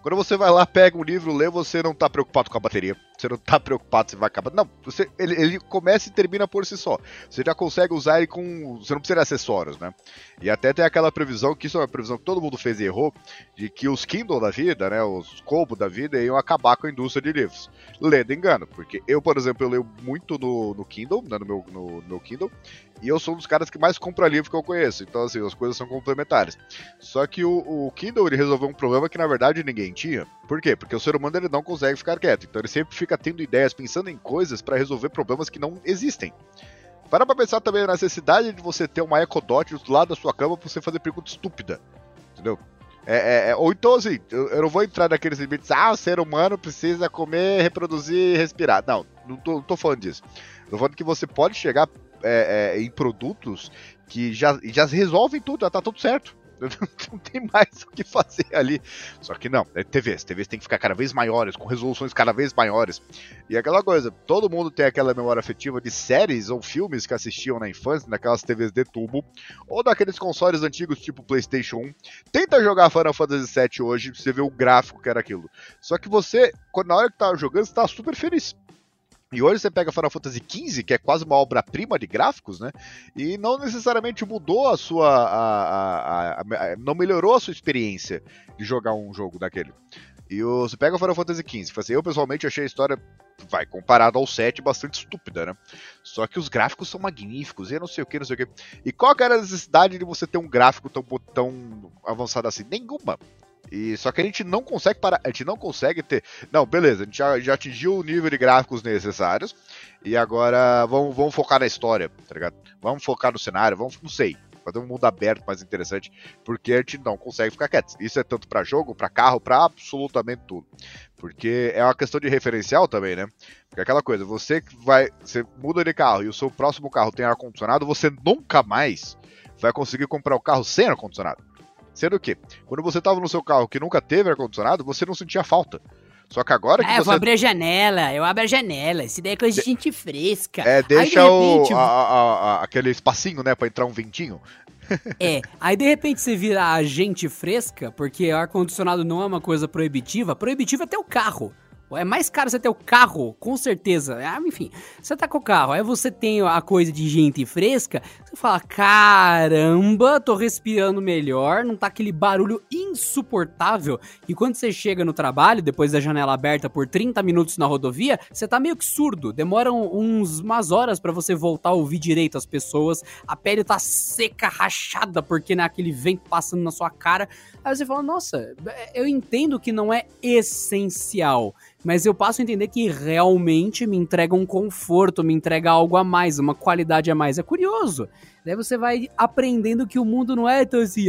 Quando você vai lá, pega um livro, lê, você não está preocupado com a bateria. Você não tá preocupado se vai acabar. Não, você, ele, ele começa e termina por si só. Você já consegue usar ele com. Você não precisa de acessórios, né? E até tem aquela previsão, que isso é uma previsão que todo mundo fez e errou, de que os Kindle da vida, né? Os Kobo da vida iam acabar com a indústria de livros. Lendo engano, porque eu, por exemplo, eu leio muito no, no Kindle, né, no, meu, no, no meu Kindle, e eu sou um dos caras que mais compra livro que eu conheço. Então, assim, as coisas são complementares. Só que o, o Kindle ele resolveu um problema que na verdade ninguém tinha. Por quê? Porque o ser humano ele não consegue ficar quieto. Então ele sempre fica tendo ideias, pensando em coisas para resolver problemas que não existem. Para pra pensar também na necessidade de você ter uma Echo Dot do lado da sua cama pra você fazer pergunta estúpida. Entendeu? É, é, é, ou então, assim, eu, eu, não vou entrar naqueles limites, ah, o ser humano precisa comer, reproduzir respirar. Não, não tô, não tô falando disso. Tô falando que você pode chegar é, é, em produtos que já, já resolvem tudo, já tá tudo certo. não tem mais o que fazer ali. Só que não, é TVs. TVs tem que ficar cada vez maiores, com resoluções cada vez maiores. E aquela coisa, todo mundo tem aquela memória afetiva de séries ou filmes que assistiam na infância, naquelas TVs de tubo, ou daqueles consoles antigos tipo PlayStation 1. Tenta jogar Final Fantasy VII hoje, você vê o gráfico que era aquilo. Só que você, na hora que tá jogando, você tá super feliz. E hoje você pega Final Fantasy XV, que é quase uma obra-prima de gráficos, né? E não necessariamente mudou a sua. A, a, a, não melhorou a sua experiência de jogar um jogo daquele. E o, você pega Final Fantasy XV, assim, eu pessoalmente achei a história, vai, comparado ao 7, bastante estúpida, né? Só que os gráficos são magníficos, e não sei o que, não sei o que. E qual era a necessidade de você ter um gráfico tão, tão avançado assim? Nenhuma. E só que a gente não consegue parar, a gente não consegue ter. Não, beleza, a gente já, já atingiu o nível de gráficos necessários. E agora vamos, vamos focar na história, tá ligado? Vamos focar no cenário, vamos, não sei, fazer um mundo aberto mais interessante, porque a gente não consegue ficar quieto. Isso é tanto para jogo, para carro, para absolutamente tudo. Porque é uma questão de referencial também, né? Porque é aquela coisa, você vai, você muda de carro e o seu próximo carro tem ar condicionado, você nunca mais vai conseguir comprar o carro sem ar condicionado. Sendo que, quando você estava no seu carro que nunca teve ar-condicionado, você não sentia falta. Só que agora que
é,
você...
eu vou abrir a janela, eu abro a janela. Isso daí é coisa de gente fresca.
É, deixa aí, de repente, o, a, a, a, aquele espacinho, né, pra entrar um ventinho.
É, aí de repente você vira a gente fresca, porque ar-condicionado não é uma coisa proibitiva. Proibitivo é ter o carro. É mais caro você ter o carro, com certeza. Ah, enfim, você tá com o carro, aí você tem a coisa de gente fresca, você fala: caramba, tô respirando melhor, não tá aquele barulho insuportável. E quando você chega no trabalho, depois da janela aberta por 30 minutos na rodovia, você tá meio que surdo. Demoram uns, umas horas para você voltar a ouvir direito as pessoas, a pele tá seca, rachada, porque naquele vento passando na sua cara. Aí você fala: nossa, eu entendo que não é essencial mas eu passo a entender que realmente me entrega um conforto, me entrega algo a mais, uma qualidade a mais. É curioso. Daí você vai aprendendo que o mundo não é tão assim.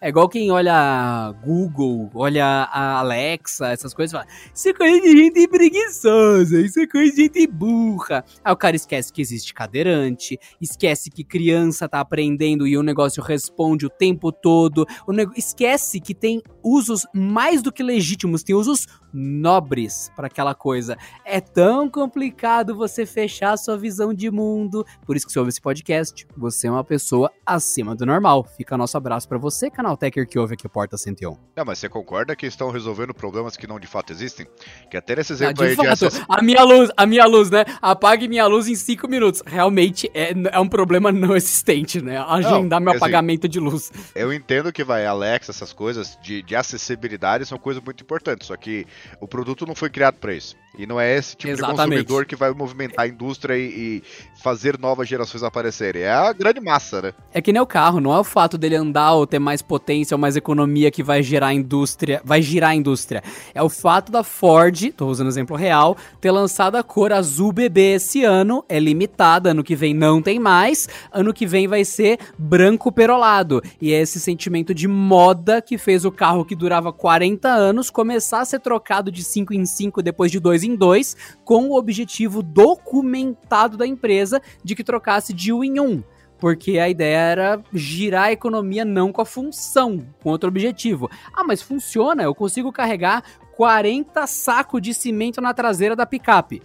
É igual quem olha Google, olha a Alexa, essas coisas, fala: Isso é coisa de gente preguiçosa, isso é coisa de gente burra. Aí o cara esquece que existe cadeirante, esquece que criança tá aprendendo e o negócio responde o tempo todo, o esquece que tem usos mais do que legítimos, tem usos nobres para aquela coisa. É tão complicado você fechar sua visão de mundo. Por isso que você ouve esse podcast você é uma pessoa acima do normal. Fica nosso abraço para você, canal Techer que ouve aqui o Porta 101.
Não, mas você concorda que estão resolvendo problemas que não de fato existem? Que até nesse exemplo ah, de
aí fato, de acesso... A minha luz, a minha luz, né? Apague minha luz em 5 minutos. Realmente é, é um problema não existente, né? Agendar não, meu assim, apagamento de luz.
Eu entendo que vai, Alexa, essas coisas de, de acessibilidade são coisas muito importantes, só que o produto não foi criado para isso. E não é esse tipo Exatamente. de consumidor que vai movimentar a indústria e, e, fazer novas gerações aparecerem. É a grande massa, né?
É que nem o carro, não é o fato dele andar ou ter mais potência ou mais economia que vai gerar indústria, vai girar a indústria. É o fato da Ford, tô usando exemplo real, ter lançado a cor azul bebê esse ano, é limitada, ano que vem não tem mais, ano que vem vai ser branco perolado. E é esse sentimento de moda que fez o carro que durava 40 anos começar a ser trocado de 5 em 5 depois de 2 em 2, com o objetivo documentado da empresa de que trocasse de um em um porque a ideia era girar a economia não com a função, com outro objetivo. Ah, mas funciona, eu consigo carregar 40 sacos de cimento na traseira da picape.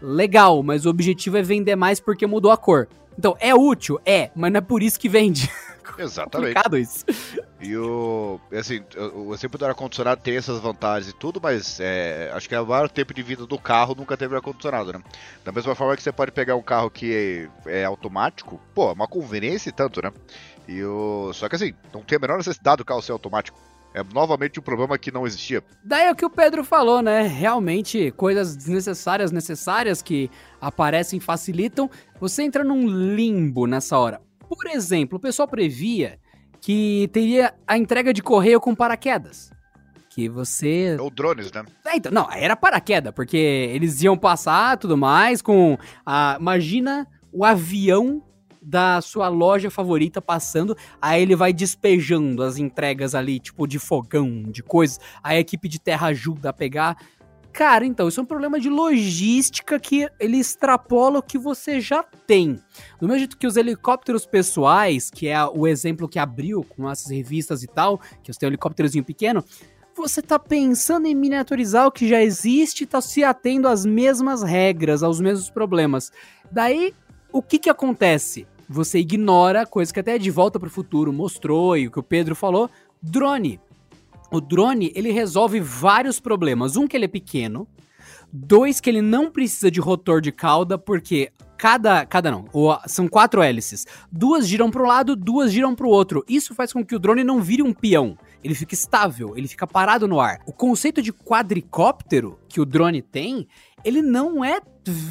Legal, mas o objetivo é vender mais porque mudou a cor. Então, é útil? É, mas não é por isso que vende.
Exatamente.
Complicado isso.
E o. Assim, o exemplo do ar-condicionado tem essas vantagens e tudo, mas é, acho que é o maior tempo de vida do carro nunca teve ar-condicionado, né? Da mesma forma que você pode pegar um carro que é, é automático, pô, é uma conveniência e tanto, né? E o. Só que assim, não tem a menor necessidade do carro ser automático. É novamente um problema que não existia.
Daí é o que o Pedro falou, né? Realmente, coisas desnecessárias, necessárias que aparecem facilitam. Você entra num limbo nessa hora. Por exemplo, o pessoal previa que teria a entrega de correio com paraquedas. Que você.
Ou drones, né?
É, então, não, era paraquedas, porque eles iam passar tudo mais com. A, imagina o avião da sua loja favorita passando, aí ele vai despejando as entregas ali, tipo de fogão, de coisas, aí a equipe de terra ajuda a pegar. Cara, então, isso é um problema de logística que ele extrapola o que você já tem. Do mesmo jeito que os helicópteros pessoais, que é o exemplo que abriu com essas revistas e tal, que você tem um helicópterozinho pequeno, você tá pensando em miniaturizar o que já existe e tá se atendo às mesmas regras, aos mesmos problemas. Daí, o que que acontece? Você ignora coisa que até De Volta para o Futuro mostrou e o que o Pedro falou, drone. O drone, ele resolve vários problemas. Um, que ele é pequeno. Dois, que ele não precisa de rotor de cauda, porque cada. Cada não. São quatro hélices. Duas giram para um lado, duas giram para o outro. Isso faz com que o drone não vire um peão. Ele fica estável, ele fica parado no ar. O conceito de quadricóptero que o drone tem, ele não é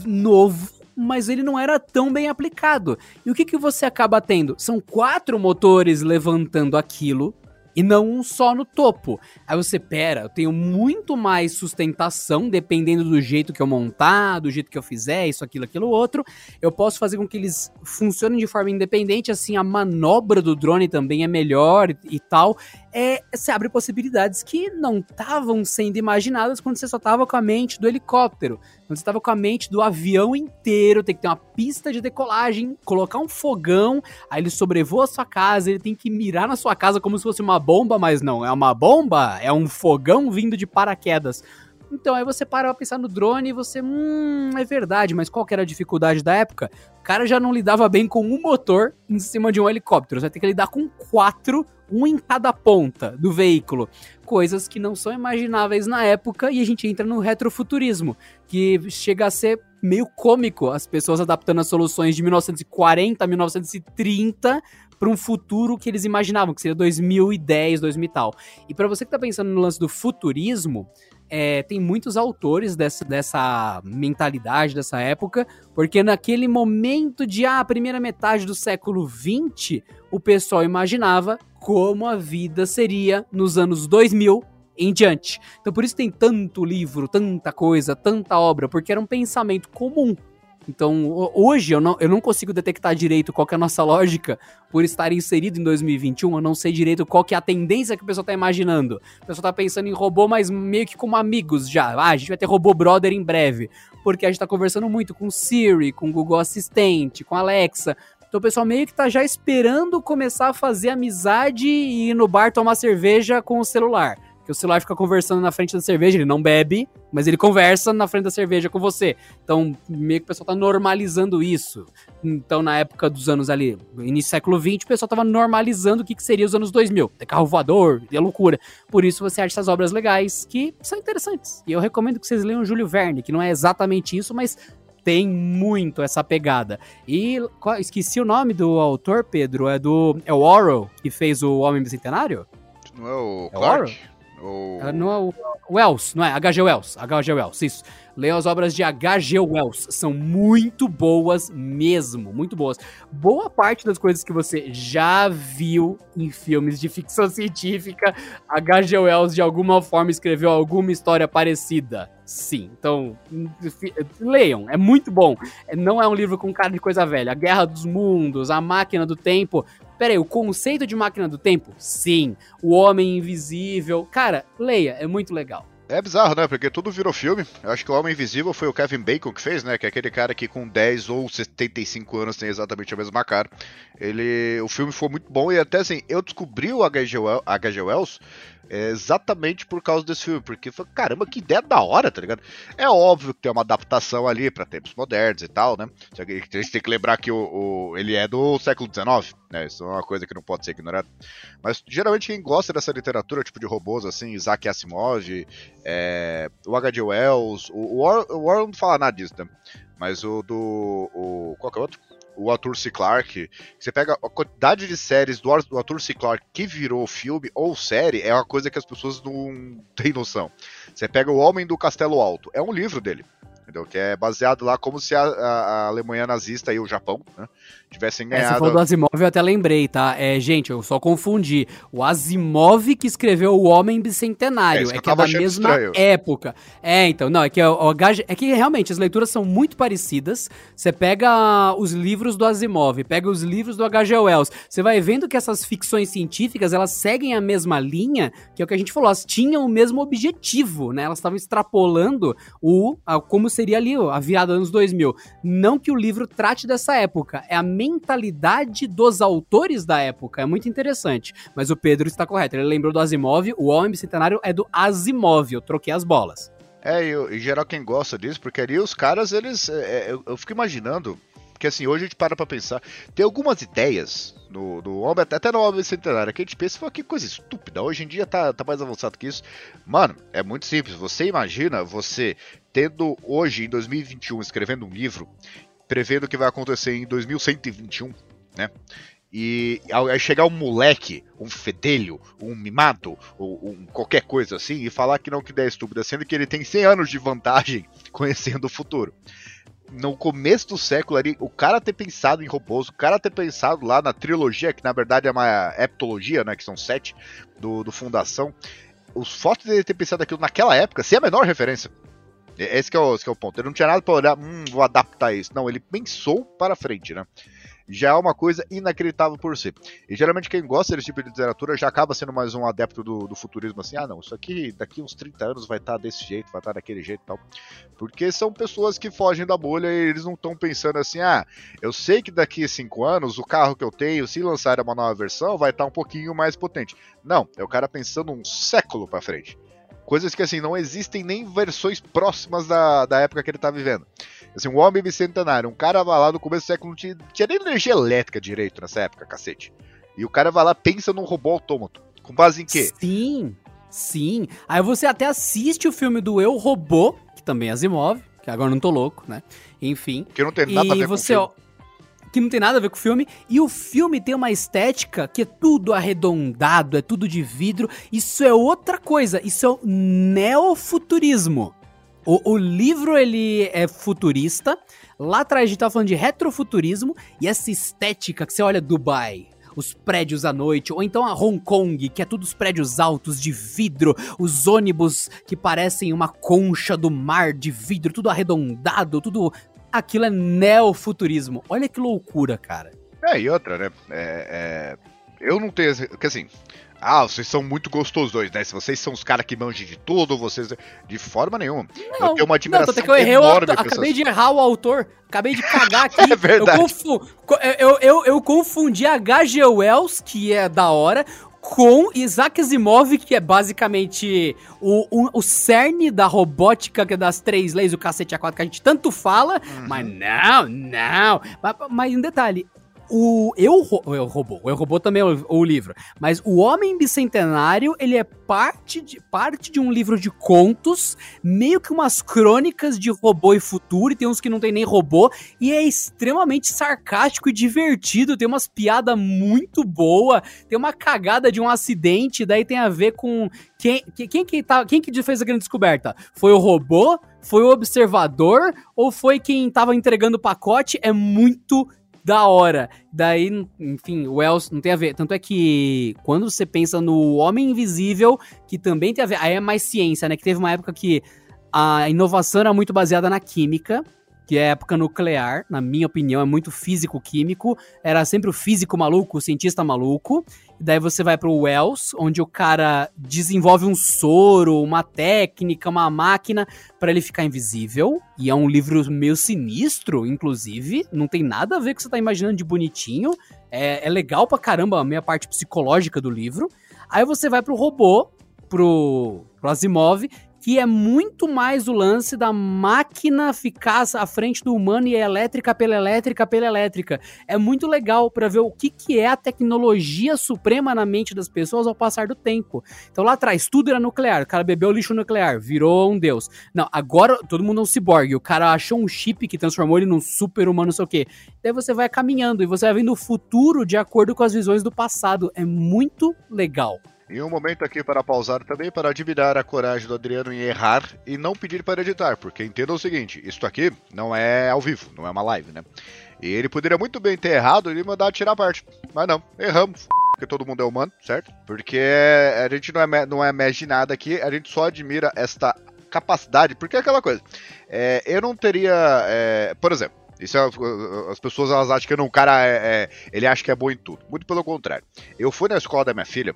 novo mas ele não era tão bem aplicado. E o que, que você acaba tendo? São quatro motores levantando aquilo e não um só no topo. Aí você, pera, eu tenho muito mais sustentação, dependendo do jeito que eu montar, do jeito que eu fizer, isso, aquilo, aquilo, outro. Eu posso fazer com que eles funcionem de forma independente, assim, a manobra do drone também é melhor e, e tal é, se abre possibilidades que não estavam sendo imaginadas quando você só estava com a mente do helicóptero. Quando você estava com a mente do avião inteiro, tem que ter uma pista de decolagem, colocar um fogão, aí ele sobrevoa a sua casa, ele tem que mirar na sua casa como se fosse uma bomba, mas não, é uma bomba, é um fogão vindo de paraquedas. Então aí você para pra pensar no drone e você, hum, é verdade, mas qual que era a dificuldade da época? O cara já não lidava bem com um motor em cima de um helicóptero, você vai ter que lidar com quatro um em cada ponta do veículo. Coisas que não são imagináveis na época e a gente entra no retrofuturismo, que chega a ser meio cômico as pessoas adaptando as soluções de 1940 a 1930 para um futuro que eles imaginavam, que seria 2010, 2000 e tal. E para você que tá pensando no lance do futurismo, é, tem muitos autores dessa, dessa mentalidade, dessa época, porque naquele momento de ah, primeira metade do século XX, o pessoal imaginava como a vida seria nos anos 2000 em diante. Então por isso tem tanto livro, tanta coisa, tanta obra, porque era um pensamento comum então, hoje eu não, eu não consigo detectar direito qual é a nossa lógica por estar inserido em 2021. Eu não sei direito qual que é a tendência que o pessoal tá imaginando. O pessoal tá pensando em robô, mas meio que como amigos já. Ah, a gente vai ter robô brother em breve. Porque a gente tá conversando muito com Siri, com Google Assistente, com Alexa. Então o pessoal meio que tá já esperando começar a fazer amizade e ir no bar tomar cerveja com o celular que o celular fica conversando na frente da cerveja, ele não bebe, mas ele conversa na frente da cerveja com você. Então, meio que o pessoal tá normalizando isso. Então, na época dos anos ali, início do século XX, o pessoal tava normalizando o que, que seria os anos 2000. Ter carro voador, é loucura. Por isso você acha essas obras legais que são interessantes. E eu recomendo que vocês leiam Júlio Verne, que não é exatamente isso, mas tem muito essa pegada. E esqueci o nome do autor, Pedro, é do é o Orwell, que fez o Homem Bicentenário?
Não é o é Clark? O
ou... É, não é o Wells, não é? H.G. Wells. H.G. Wells, isso. Leiam as obras de H.G. Wells. São muito boas mesmo, muito boas. Boa parte das coisas que você já viu em filmes de ficção científica, H.G. Wells de alguma forma escreveu alguma história parecida. Sim, então leiam, é muito bom. Não é um livro com cara de coisa velha. A Guerra dos Mundos, A Máquina do Tempo, Pera aí, o conceito de máquina do tempo? Sim. O homem invisível. Cara, leia, é muito legal.
É bizarro, né? Porque tudo virou filme. Eu acho que o Homem Invisível foi o Kevin Bacon que fez, né? Que é aquele cara que com 10 ou 75 anos tem exatamente a mesma cara. Ele, o filme foi muito bom e até assim, eu descobri o H.G. Wells é exatamente por causa desse filme, porque foi, caramba, que ideia da hora, tá ligado? É óbvio que tem uma adaptação ali para tempos modernos e tal, né? A gente tem que lembrar que o, o, ele é do século XIX, né? Isso é uma coisa que não pode ser ignorada. Mas geralmente quem gosta dessa literatura, tipo de robôs, assim, Isaac Asimov, é, o H.G. Wells, o, o Warren não fala nada disso, né? Mas o do. O, qual que é o outro? O Arthur C. Clarke, você pega a quantidade de séries do, Arthur C. Clarke que virou filme ou série, é uma coisa que as pessoas não têm noção. Você pega O Homem do Castelo Alto, é um livro dele entendeu? Que é baseado lá como se a, a, Alemanha nazista e o Japão, né, tivessem ganhado. É, você
falou do Asimov, eu até lembrei, tá? É, gente, eu só confundi. O Asimov que escreveu O Homem Bicentenário, é, é que é da mesma estranho. época. É, então, não, é que, o, é que realmente as leituras são muito parecidas. Você pega os livros do Asimov, pega os livros do H.G. Wells, você vai vendo que essas ficções científicas, elas seguem a mesma linha, que é o que a gente falou, elas tinham o mesmo objetivo, né? Elas estavam extrapolando o a, como seria ali a virada dos anos 2000. Não que o livro trate dessa época, é a mentalidade dos autores da época. É muito interessante. Mas o Pedro está correto, ele lembrou do Asimov, o Homem Bicentenário é do Asimov, eu troquei as bolas.
É, eu, em geral quem gosta disso, porque ali os caras, eles. É, é eu, eu fico imaginando porque assim, hoje a gente para pra pensar. Tem algumas ideias no, no Homem, até no Homem Centenário, que a gente pensa, que coisa estúpida. Hoje em dia tá, tá mais avançado que isso. Mano, é muito simples. Você imagina você tendo hoje, em 2021, escrevendo um livro, prevendo o que vai acontecer em 2121, né? E aí chegar um moleque, um fedelho, um mimado, ou um qualquer coisa assim, e falar que não que ideia estúpida, sendo que ele tem 100 anos de vantagem conhecendo o futuro no começo do século ali, o cara ter pensado em robôs, o cara ter pensado lá na trilogia, que na verdade é uma heptologia, né, que são sete, do, do Fundação, os fatos dele ter pensado aquilo naquela época, sem a menor referência. Esse é o, esse é o ponto. Ele não tinha nada para olhar, hum, vou adaptar isso. Não, ele pensou para frente, né? já é uma coisa inacreditável por si. E geralmente quem gosta desse tipo de literatura já acaba sendo mais um adepto do, do futurismo, assim, ah não, isso aqui daqui uns 30 anos vai estar tá desse jeito, vai estar tá daquele jeito e tal. Porque são pessoas que fogem da bolha e eles não estão pensando assim, ah, eu sei que daqui a 5 anos o carro que eu tenho, se lançar uma nova versão, vai estar tá um pouquinho mais potente. Não, é o cara pensando um século para frente. Coisas que assim não existem nem versões próximas da, da época que ele tá vivendo. Assim, um homem bicentenário, um cara vai lá no começo do século não tinha, tinha nem energia elétrica direito nessa época, cacete. E o cara vai lá pensa num robô autômato. Com base em quê?
Sim, sim. Aí você até assiste o filme do Eu Robô, que também é Asimov, que agora não tô louco, né? Enfim.
Que não tem nada a ver
você, com o filme. Que não tem nada a ver com o filme. E o filme tem uma estética que é tudo arredondado, é tudo de vidro. Isso é outra coisa. Isso é o neofuturismo. O, o livro, ele é futurista. Lá atrás a gente tava falando de retrofuturismo. E essa estética que você olha Dubai, os prédios à noite, ou então a Hong Kong, que é tudo os prédios altos de vidro, os ônibus que parecem uma concha do mar de vidro, tudo arredondado, tudo. Aquilo é neofuturismo. Olha que loucura, cara.
É, e outra, né? É, é... Eu não tenho. Porque assim, ah, vocês são muito gostosos né? Se vocês são os caras que manjam de tudo, vocês. De forma nenhuma.
Não, eu tenho uma admiração não, que eu errei o autor, Acabei de errar o autor. Acabei de cagar aqui.
é verdade.
Eu, confu... eu, eu, eu confundi H.G. Wells, que é da hora, com Isaac Asimov, que é basicamente o, o, o, cerne da robótica que é das três leis, o cacete A4 que a gente tanto fala, uhum. mas não, não. Mas, mas um detalhe, o Eu, eu Robô, o Eu Robô também é o, o, livro, mas o Homem Bicentenário, ele é parte de, parte de um livro de contos, meio que umas crônicas de robô e futuro, e tem uns que não tem nem robô, e é extremamente sarcástico e divertido, tem umas piadas muito boa, tem uma cagada de um acidente, daí tem a ver com quem, quem, que, tá, quem que fez a grande descoberta? Foi o robô? Foi o observador? Ou foi quem tava entregando o pacote? É muito da hora. Daí, enfim, o Wells não tem a ver. Tanto é que quando você pensa no Homem Invisível, que também tem a ver. Aí é mais ciência, né? Que teve uma época que a inovação era muito baseada na química. Que é época nuclear, na minha opinião, é muito físico-químico. Era sempre o físico maluco, o cientista maluco. Daí você vai pro Wells, onde o cara desenvolve um soro, uma técnica, uma máquina para ele ficar invisível. E é um livro meio sinistro, inclusive. Não tem nada a ver com o que você tá imaginando de bonitinho. É, é legal pra caramba a minha parte psicológica do livro. Aí você vai pro robô, pro, pro Asimov, que é muito mais o lance da máquina ficar à frente do humano e é elétrica pela elétrica pela elétrica. É muito legal para ver o que, que é a tecnologia suprema na mente das pessoas ao passar do tempo. Então lá atrás tudo era nuclear, o cara bebeu lixo nuclear, virou um deus. Não, agora todo mundo é um ciborgue, o cara achou um chip que transformou ele num super humano, não sei o quê. Daí você vai caminhando e você vai vendo o futuro de acordo com as visões do passado. É muito legal.
E um momento aqui para pausar também para admirar a coragem do Adriano em errar e não pedir para editar, porque entenda o seguinte: isto aqui não é ao vivo, não é uma live, né? E ele poderia muito bem ter errado e mandar tirar a parte. Mas não, erramos, porque todo mundo é humano, certo? Porque a gente não é, não é mestre de nada aqui, a gente só admira esta capacidade, porque é aquela coisa. É, eu não teria. É, por exemplo, isso é, as pessoas elas acham que não, o cara é, é, ele acha que é bom em tudo. Muito pelo contrário. Eu fui na escola da minha filha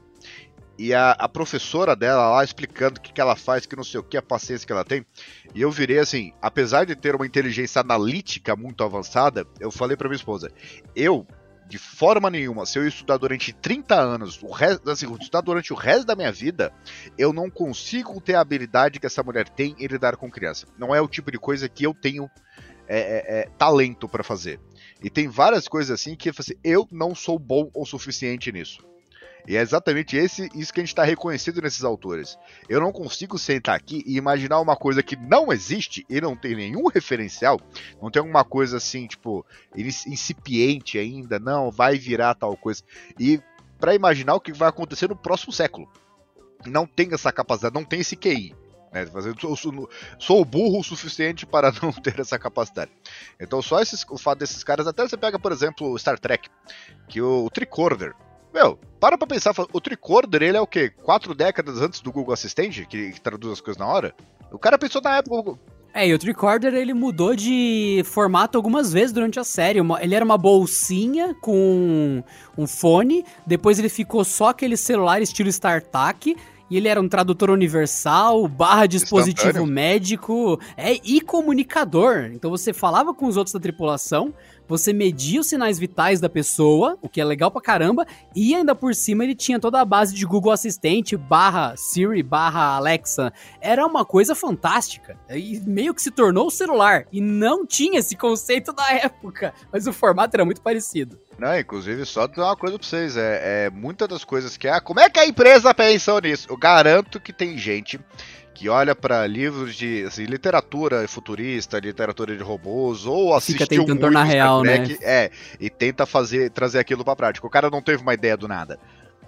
e a, a, professora dela lá explicando o que, que ela faz, que não sei o que, a paciência que ela tem. E eu virei assim, apesar de ter uma inteligência analítica muito avançada, eu falei para minha esposa, eu, de forma nenhuma, se eu estudar durante 30 anos, o resto, assim, estudar durante o resto da minha vida, eu não consigo ter a habilidade que essa mulher tem em lidar com criança. Não é o tipo de coisa que eu tenho é, é, é, talento para fazer. E tem várias coisas assim que assim, eu não sou bom o suficiente nisso. E é exatamente esse, isso que a gente está reconhecendo nesses autores. Eu não consigo sentar aqui e imaginar uma coisa que não existe e não tem nenhum referencial, não tem alguma coisa assim, tipo, incipiente ainda, não, vai virar tal coisa. E para imaginar o que vai acontecer no próximo século. Não tem essa capacidade, não tem esse QI. Né? Eu sou, sou burro o suficiente para não ter essa capacidade. Então, só esses, o fato desses caras, até você pega, por exemplo, Star Trek, que o, o Tricorder, meu, para pra pensar, o tricorder, ele é o quê? Quatro décadas antes do Google Assistente, que, que traduz as coisas na hora? O cara pensou na época...
É, e o tricorder ele mudou de formato algumas vezes durante a série. Ele era uma bolsinha com um fone, depois ele ficou só aquele celular estilo StarTAC, e ele era um tradutor universal, barra dispositivo médico, é, e comunicador. Então você falava com os outros da tripulação, você media os sinais vitais da pessoa, o que é legal pra caramba, e ainda por cima ele tinha toda a base de Google Assistente, barra Siri, barra Alexa. Era uma coisa fantástica. E meio que se tornou o celular. E não tinha esse conceito da época. Mas o formato era muito parecido.
Não, inclusive, só dar uma coisa pra vocês. É, é muitas das coisas que. Ah, como é que a empresa pensou nisso? Eu garanto que tem gente que olha para livros de assim, literatura futurista, literatura de robôs, ou assistiu
Fica tentando tornar real, Trek, né?
É, e tenta fazer, trazer aquilo pra prática. O cara não teve uma ideia do nada.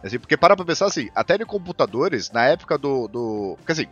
Assim, porque para pra pensar assim, até de computadores, na época do. do porque assim,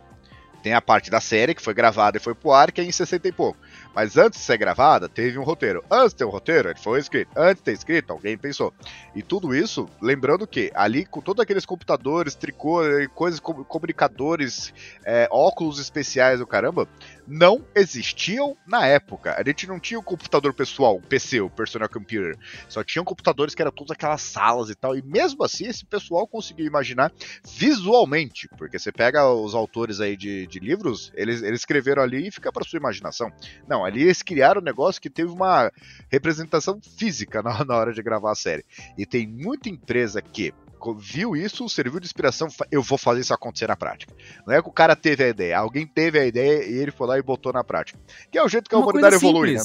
tem a parte da série que foi gravada e foi pro ar, que é em 60 e pouco. Mas antes de ser gravada, teve um roteiro. Antes de ter um roteiro, ele foi escrito. Antes de ter escrito, alguém pensou. E tudo isso, lembrando que ali, com todos aqueles computadores, tricô, coisas, comunicadores, é, óculos especiais, o caramba, não existiam na época. A gente não tinha o computador pessoal, PC, o Personal Computer. Só tinham computadores que eram todas aquelas salas e tal. E mesmo assim, esse pessoal conseguiu imaginar visualmente. Porque você pega os autores aí de, de livros, eles, eles escreveram ali e fica para sua imaginação. Não, ali eles criaram um negócio que teve uma representação física na, na hora de gravar a série. E tem muita empresa que viu isso, serviu de inspiração, eu vou fazer isso acontecer na prática. Não é que o cara teve a ideia, alguém teve a ideia e ele foi lá e botou na prática. Que é o jeito que a Uma humanidade evolui, né?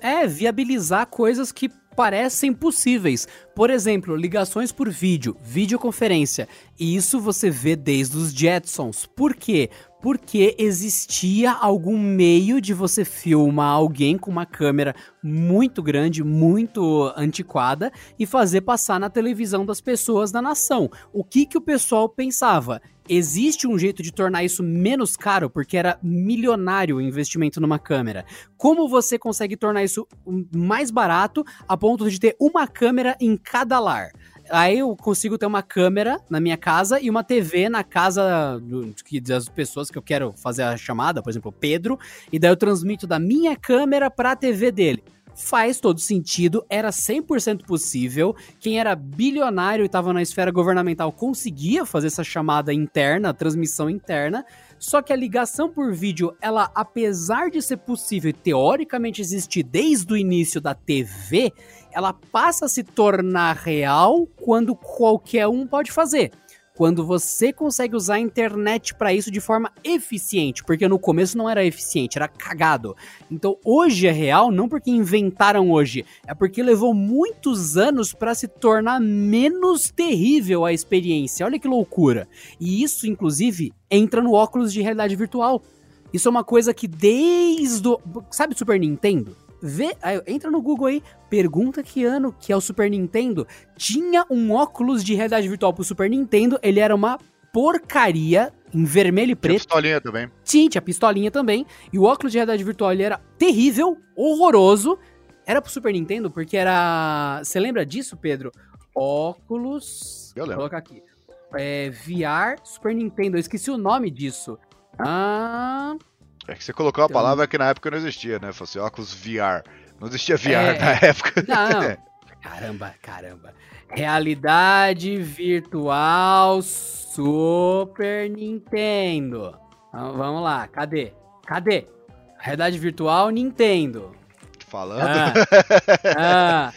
É, viabilizar coisas que parecem possíveis. Por exemplo, ligações por vídeo, videoconferência. Isso você vê desde os Jetsons. Por quê? porque existia algum meio de você filmar alguém com uma câmera muito grande, muito antiquada e fazer passar na televisão das pessoas da nação. O que que o pessoal pensava? Existe um jeito de tornar isso menos caro porque era milionário o investimento numa câmera. Como você consegue tornar isso mais barato a ponto de ter uma câmera em cada lar? Aí eu consigo ter uma câmera na minha casa e uma TV na casa do, das pessoas que eu quero fazer a chamada, por exemplo, o Pedro, e daí eu transmito da minha câmera pra TV dele. Faz todo sentido, era 100% possível. Quem era bilionário e estava na esfera governamental conseguia fazer essa chamada interna, transmissão interna. Só que a ligação por vídeo, ela, apesar de ser possível e teoricamente existir desde o início da TV, ela passa a se tornar real quando qualquer um pode fazer. Quando você consegue usar a internet para isso de forma eficiente, porque no começo não era eficiente, era cagado. Então hoje é real não porque inventaram hoje, é porque levou muitos anos para se tornar menos terrível a experiência. Olha que loucura. E isso inclusive entra no óculos de realidade virtual. Isso é uma coisa que desde o, sabe Super Nintendo? Vê, entra no Google aí, pergunta que ano que é o Super Nintendo. Tinha um óculos de realidade virtual pro Super Nintendo, ele era uma porcaria em vermelho e
Tinha
preto.
pistolinha também.
Tinha, tinha pistolinha também. E o óculos de realidade virtual ele era terrível, horroroso. Era pro Super Nintendo porque era. Você lembra disso, Pedro? Óculos.
Eu lembro.
Vou colocar aqui. É, VR Super Nintendo. Eu esqueci o nome disso. Ah.
É que você colocou uma
Então-
palavra que na época não existia, né? Fosse óculos VR. Não existia VR
É,
na época.
Não. Caramba, caramba. Realidade virtual Super Nintendo. Então, vamos lá, cadê? Cadê? Realidade virtual Nintendo.
Falando.
Ah, ah,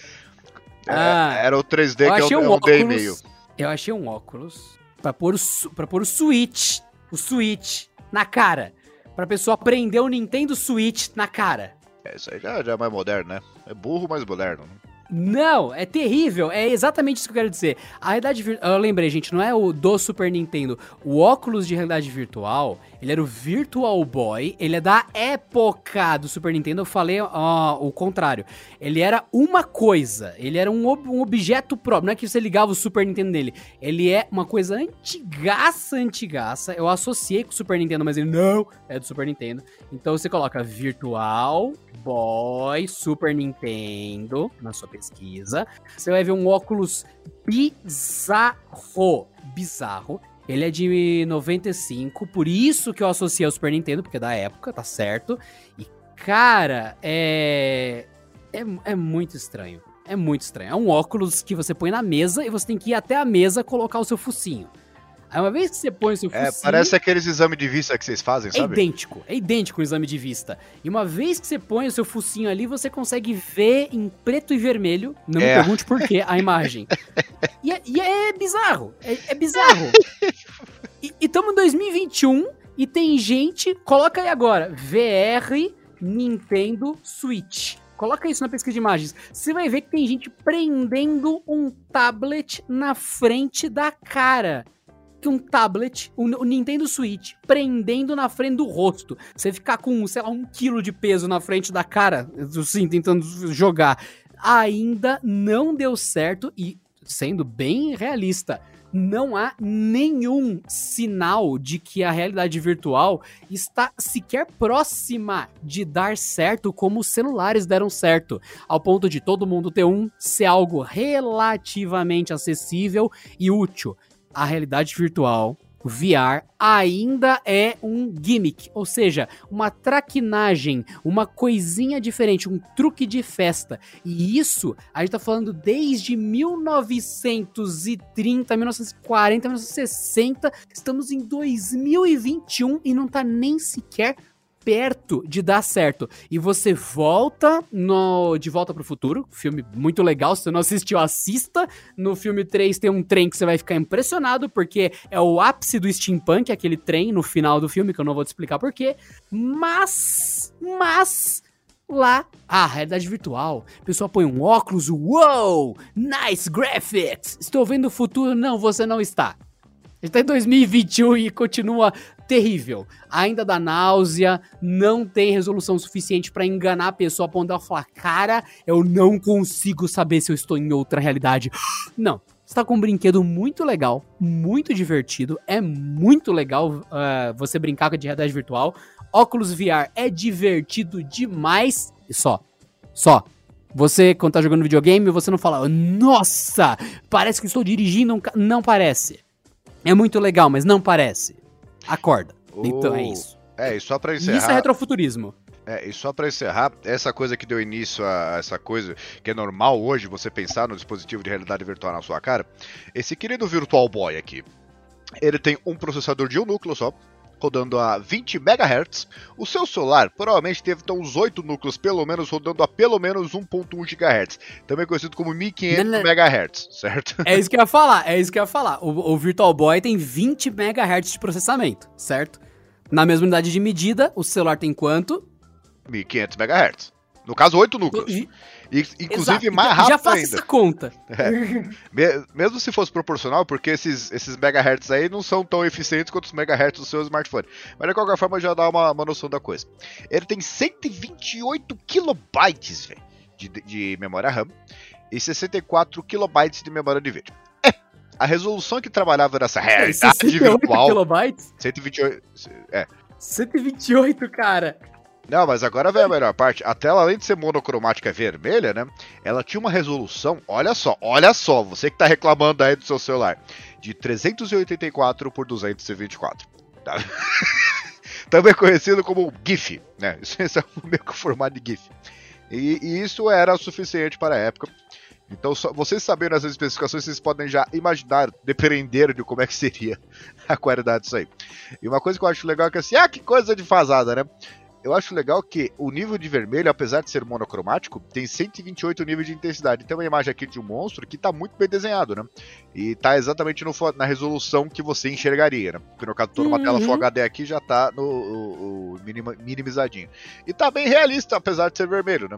É,
ah.
Era o 3D
eu
que é
achei
um,
um
é um D e meio.
Eu achei um óculos pra pôr o, pra pôr o Switch. O Switch na cara. Pra pessoa aprender o Nintendo Switch na cara.
É, isso aí já, já é mais moderno, né? É burro, mas moderno. né?
Não, é terrível. É exatamente isso que eu quero dizer. A realidade virtual. Eu lembrei, gente, não é o do Super Nintendo. O óculos de realidade virtual, ele era o Virtual Boy. Ele é da época do Super Nintendo. Eu falei ó, o contrário. Ele era uma coisa. Ele era um, ob- um objeto próprio. Não é que você ligava o Super Nintendo nele. Ele é uma coisa antigaça, antigaça. Eu associei com o Super Nintendo, mas ele não é do Super Nintendo. Então você coloca Virtual Boy Super Nintendo na sua pesquisa. Você vai ver um óculos bizarro. Bizarro. Ele é de 95, por isso que eu associei ao Super Nintendo, porque é da época, tá certo. E, cara, é. É, é muito estranho. É muito estranho. É um óculos que você põe na mesa e você tem que ir até a mesa colocar o seu focinho. Aí uma vez que você põe o seu
É,
focinho.
parece aqueles exames de vista que vocês fazem,
É
sabe?
idêntico, é idêntico o exame de vista. E uma vez que você põe o seu focinho ali, você consegue ver em preto e vermelho. Não me
É.
pergunte por quê, a imagem. E é, e é bizarro, é, é bizarro. E estamos em 2021 e tem gente. Coloca aí agora: VR Nintendo Switch. Coloca isso na pesquisa de imagens. Você vai ver que tem gente prendendo um tablet na frente da cara que um tablet, o, Nintendo Switch, prendendo na frente do rosto. Você ficar com, sei lá, um quilo de peso na frente da cara, assim, tentando jogar. Ainda não deu certo e, sendo bem realista, não há nenhum sinal de que a realidade virtual está sequer próxima de dar certo como os celulares deram certo, ao ponto de todo mundo ter um ser algo relativamente acessível e útil a realidade virtual, o VR, ainda é um gimmick, ou seja, uma traquinagem, uma coisinha diferente, um truque de festa. E isso a gente tá falando desde 1930, 1940, 1960, estamos em 2021 e não tá nem sequer perto de dar certo. E você volta no De Volta pro Futuro, filme muito legal, se você não assistiu, assista. No filme 3 tem um trem que você vai ficar impressionado, porque é o ápice do steampunk, aquele trem no final do filme, que eu não vou te explicar porquê. Mas, mas, lá, ah, realidade virtual. A pessoa põe um óculos, uou, nice graphics. Estou vendo o futuro. Não, você não está. A gente tá em 2021 e continua terrível. Ainda dá náusea, não tem resolução suficiente pra enganar a pessoa a ponto dela falar: Cara, eu não consigo saber se eu estou em outra realidade. Não. Você tá com um brinquedo muito legal, muito divertido. É muito legal uh, você brincar com a de realidade virtual. Óculos VR é divertido demais. E só. Só. Você, quando tá jogando videogame, você não fala, nossa, parece que estou dirigindo um ca-". Não parece. É muito legal, mas não parece. Acorda. Então é isso.
É, e só pra
Isso
encerrar.
é retrofuturismo.
É, e só pra encerrar, essa coisa que deu início a essa coisa que é normal hoje você pensar no dispositivo de realidade virtual na sua cara, esse querido Virtual Boy aqui, ele tem um processador de um núcleo só, rodando a 20 MHz. O seu celular provavelmente deve ter uns 8 núcleos, pelo menos, rodando a pelo menos 1.1 GHz, também conhecido como 1500
Não, não.
MHz, certo?
É isso que eu ia falar, é isso que eu ia falar. O, o Virtual Boy tem 20 MHz de processamento, certo? Na mesma unidade de medida, o celular tem quanto?
1500 MHz. No caso, 8 núcleos. Inclusive,
Exato.
mais
Então,
rápido
Já faça
ainda.
essa conta.
Me- Mesmo se fosse proporcional, porque esses, esses megahertz aí não são tão eficientes quanto os megahertz do seu smartphone. Mas de qualquer forma já dá uma, uma noção da coisa. Ele tem 128 kilobytes de, de memória RAM e 64 kilobytes de memória de vídeo. É, a resolução que trabalhava nessa realidade
68
virtual,
kilobytes?
128, é,
128, cara.
Não, mas agora vem a melhor parte. A tela, além de ser monocromática vermelha, né? Ela tinha uma resolução, olha só, olha só, você que tá reclamando aí do seu celular, de 384 por 224. Tá? Também conhecido como GIF, né? Isso é meio que o formato de GIF. E, e isso era suficiente para a época. Então, só- vocês sabendo essas especificações, vocês podem já imaginar, depender de como é que seria a qualidade disso aí. E uma coisa que eu acho legal é que assim, ah, que coisa de fasada, né? Eu acho legal que o nível de vermelho, apesar de ser monocromático, tem 128 níveis de intensidade. Tem uma imagem aqui de um monstro que tá muito bem desenhado, né? E tá exatamente no na resolução que você enxergaria, né? Porque no caso toda uma tela
Uhum.
Full HD aqui já tá no o- o minima- minimizadinho. E tá bem realista, apesar de ser vermelho, né?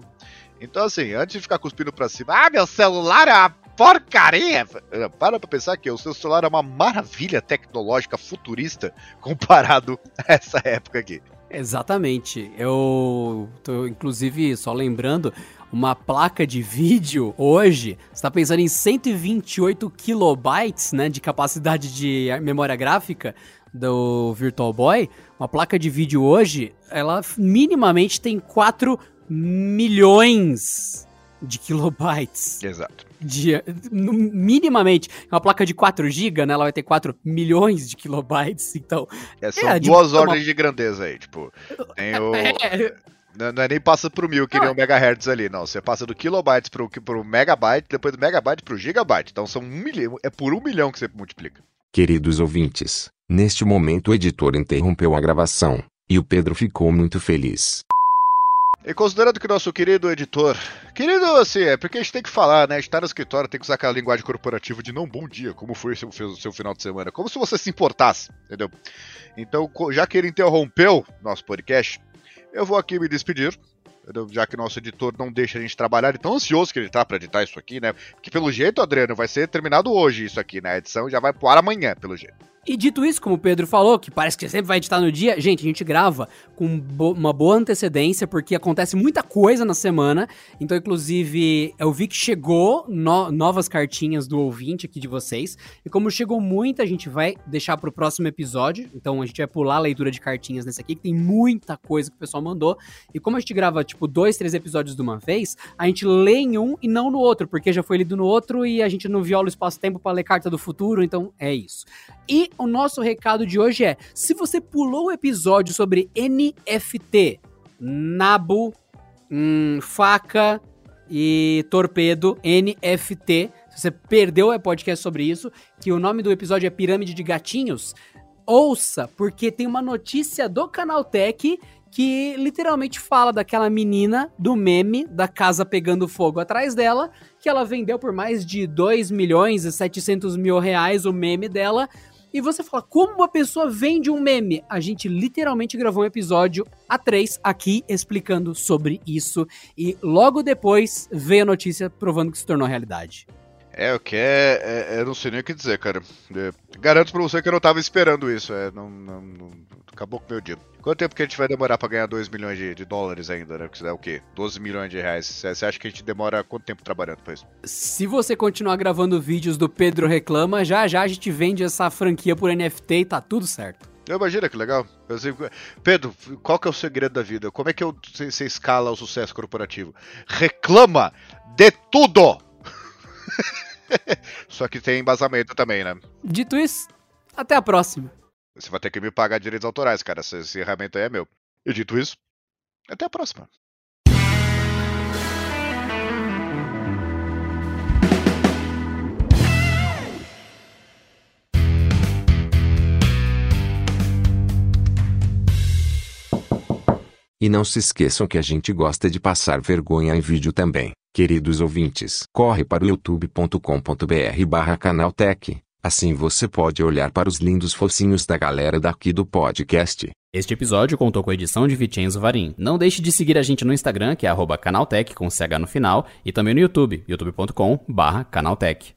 Então assim, antes de ficar cuspindo pra cima, ah, meu celular é uma porcaria! Para pra pensar que o seu celular é uma maravilha tecnológica futurista comparado a essa época aqui.
Exatamente. Eu tô, inclusive, só lembrando, uma placa de vídeo hoje, você tá pensando em 128 kilobytes, né, de capacidade de memória gráfica do Virtual Boy. Uma placa de vídeo hoje, ela minimamente tem 4 milhões de kilobytes.
Exato.
De, no- minimamente, uma placa de 4 GB, né, ela vai ter 4 milhões de kilobytes, então...
É, são
É, de-
duas
uma-
ordens de grandeza aí, tipo. Tem o.
É,
Não, não é nem passa pro mil, que nem
Não,
o megahertz ali, não. Você passa do kilobytes pro, pro megabyte, depois do megabyte pro gigabyte. Então são um milhão. É por um milhão que você multiplica.
Queridos ouvintes, neste momento o editor interrompeu a gravação, e o Pedro ficou muito feliz.
E considerando que nosso querido editor. Querido, assim, é porque a gente tem que falar, né? A gente tá no escritório, tem que usar aquela linguagem corporativa de não bom dia, como foi seu, o seu final de semana. Como se você se importasse, entendeu? Então, já que ele interrompeu nosso podcast, eu vou aqui me despedir. Já que nosso editor não deixa a gente trabalhar, ele tão ansioso que ele tá pra editar isso aqui, né? Porque pelo jeito, Adriano, vai ser terminado hoje isso aqui, né? A edição já vai pro ar amanhã, pelo jeito.
E dito isso, como o Pedro falou, que parece que sempre vai editar no dia, gente, a gente grava com bo- uma boa antecedência, porque acontece muita coisa na semana. Então, inclusive, eu vi que chegou no- novas cartinhas do ouvinte aqui de vocês. E como chegou muita, a gente vai deixar pro próximo episódio. Então, a gente vai pular a leitura de cartinhas nesse aqui, que tem muita coisa que o pessoal mandou. E como a gente grava, tipo, dois, três episódios de uma vez, a gente lê em um e não no outro, porque já foi lido no outro e a gente não viola o espaço-tempo pra ler carta do futuro. Então, é isso. E o nosso recado de hoje é: se você pulou o episódio sobre NFT, nabo, hum, faca e torpedo, NFT, se você perdeu o podcast sobre isso, que o nome do episódio é Pirâmide de Gatinhos, ouça, porque tem uma notícia do Canaltech que literalmente fala daquela menina do meme da casa pegando fogo atrás dela, que ela vendeu por mais de 2 milhões e 700 mil reais o meme dela. E você fala, como uma pessoa vende um meme? A gente literalmente gravou um episódio a três aqui explicando sobre isso. E logo depois veio a notícia provando que se tornou realidade.
É, o que é, é- Eu não sei nem o que dizer, cara. É, garanto pra você que eu não tava esperando isso. É, não, não- não- acabou com o meu dia. Quanto tempo que a gente vai demorar pra ganhar 2 milhões de, de dólares ainda, né? Que é o quê? 12 milhões de reais. Você você acha que a gente demora quanto tempo trabalhando pra isso?
Se você continuar gravando vídeos do Pedro Reclama, já já a gente vende essa franquia por NFT e tá tudo certo.
Imagina que legal. Pedro, qual que é o segredo da vida? Como é que você escala o sucesso corporativo? Reclama de tudo! Só que tem embasamento também, né?
Dito isso, até a próxima.
Você vai ter que me pagar direitos autorais, cara. Esse, esse ferramenta aí é meu. E dito isso, até a próxima.
E não se esqueçam que a gente gosta de passar vergonha em vídeo também, queridos ouvintes. Corre para o youtube.com.br barra canaltech, assim você pode olhar para os lindos focinhos da galera daqui do podcast.
Este episódio contou com a edição de Vicenzo Varim. Não deixe de seguir a gente no Instagram, que é canaltech com CH no final, e também no YouTube, youtube.com barra canaltech.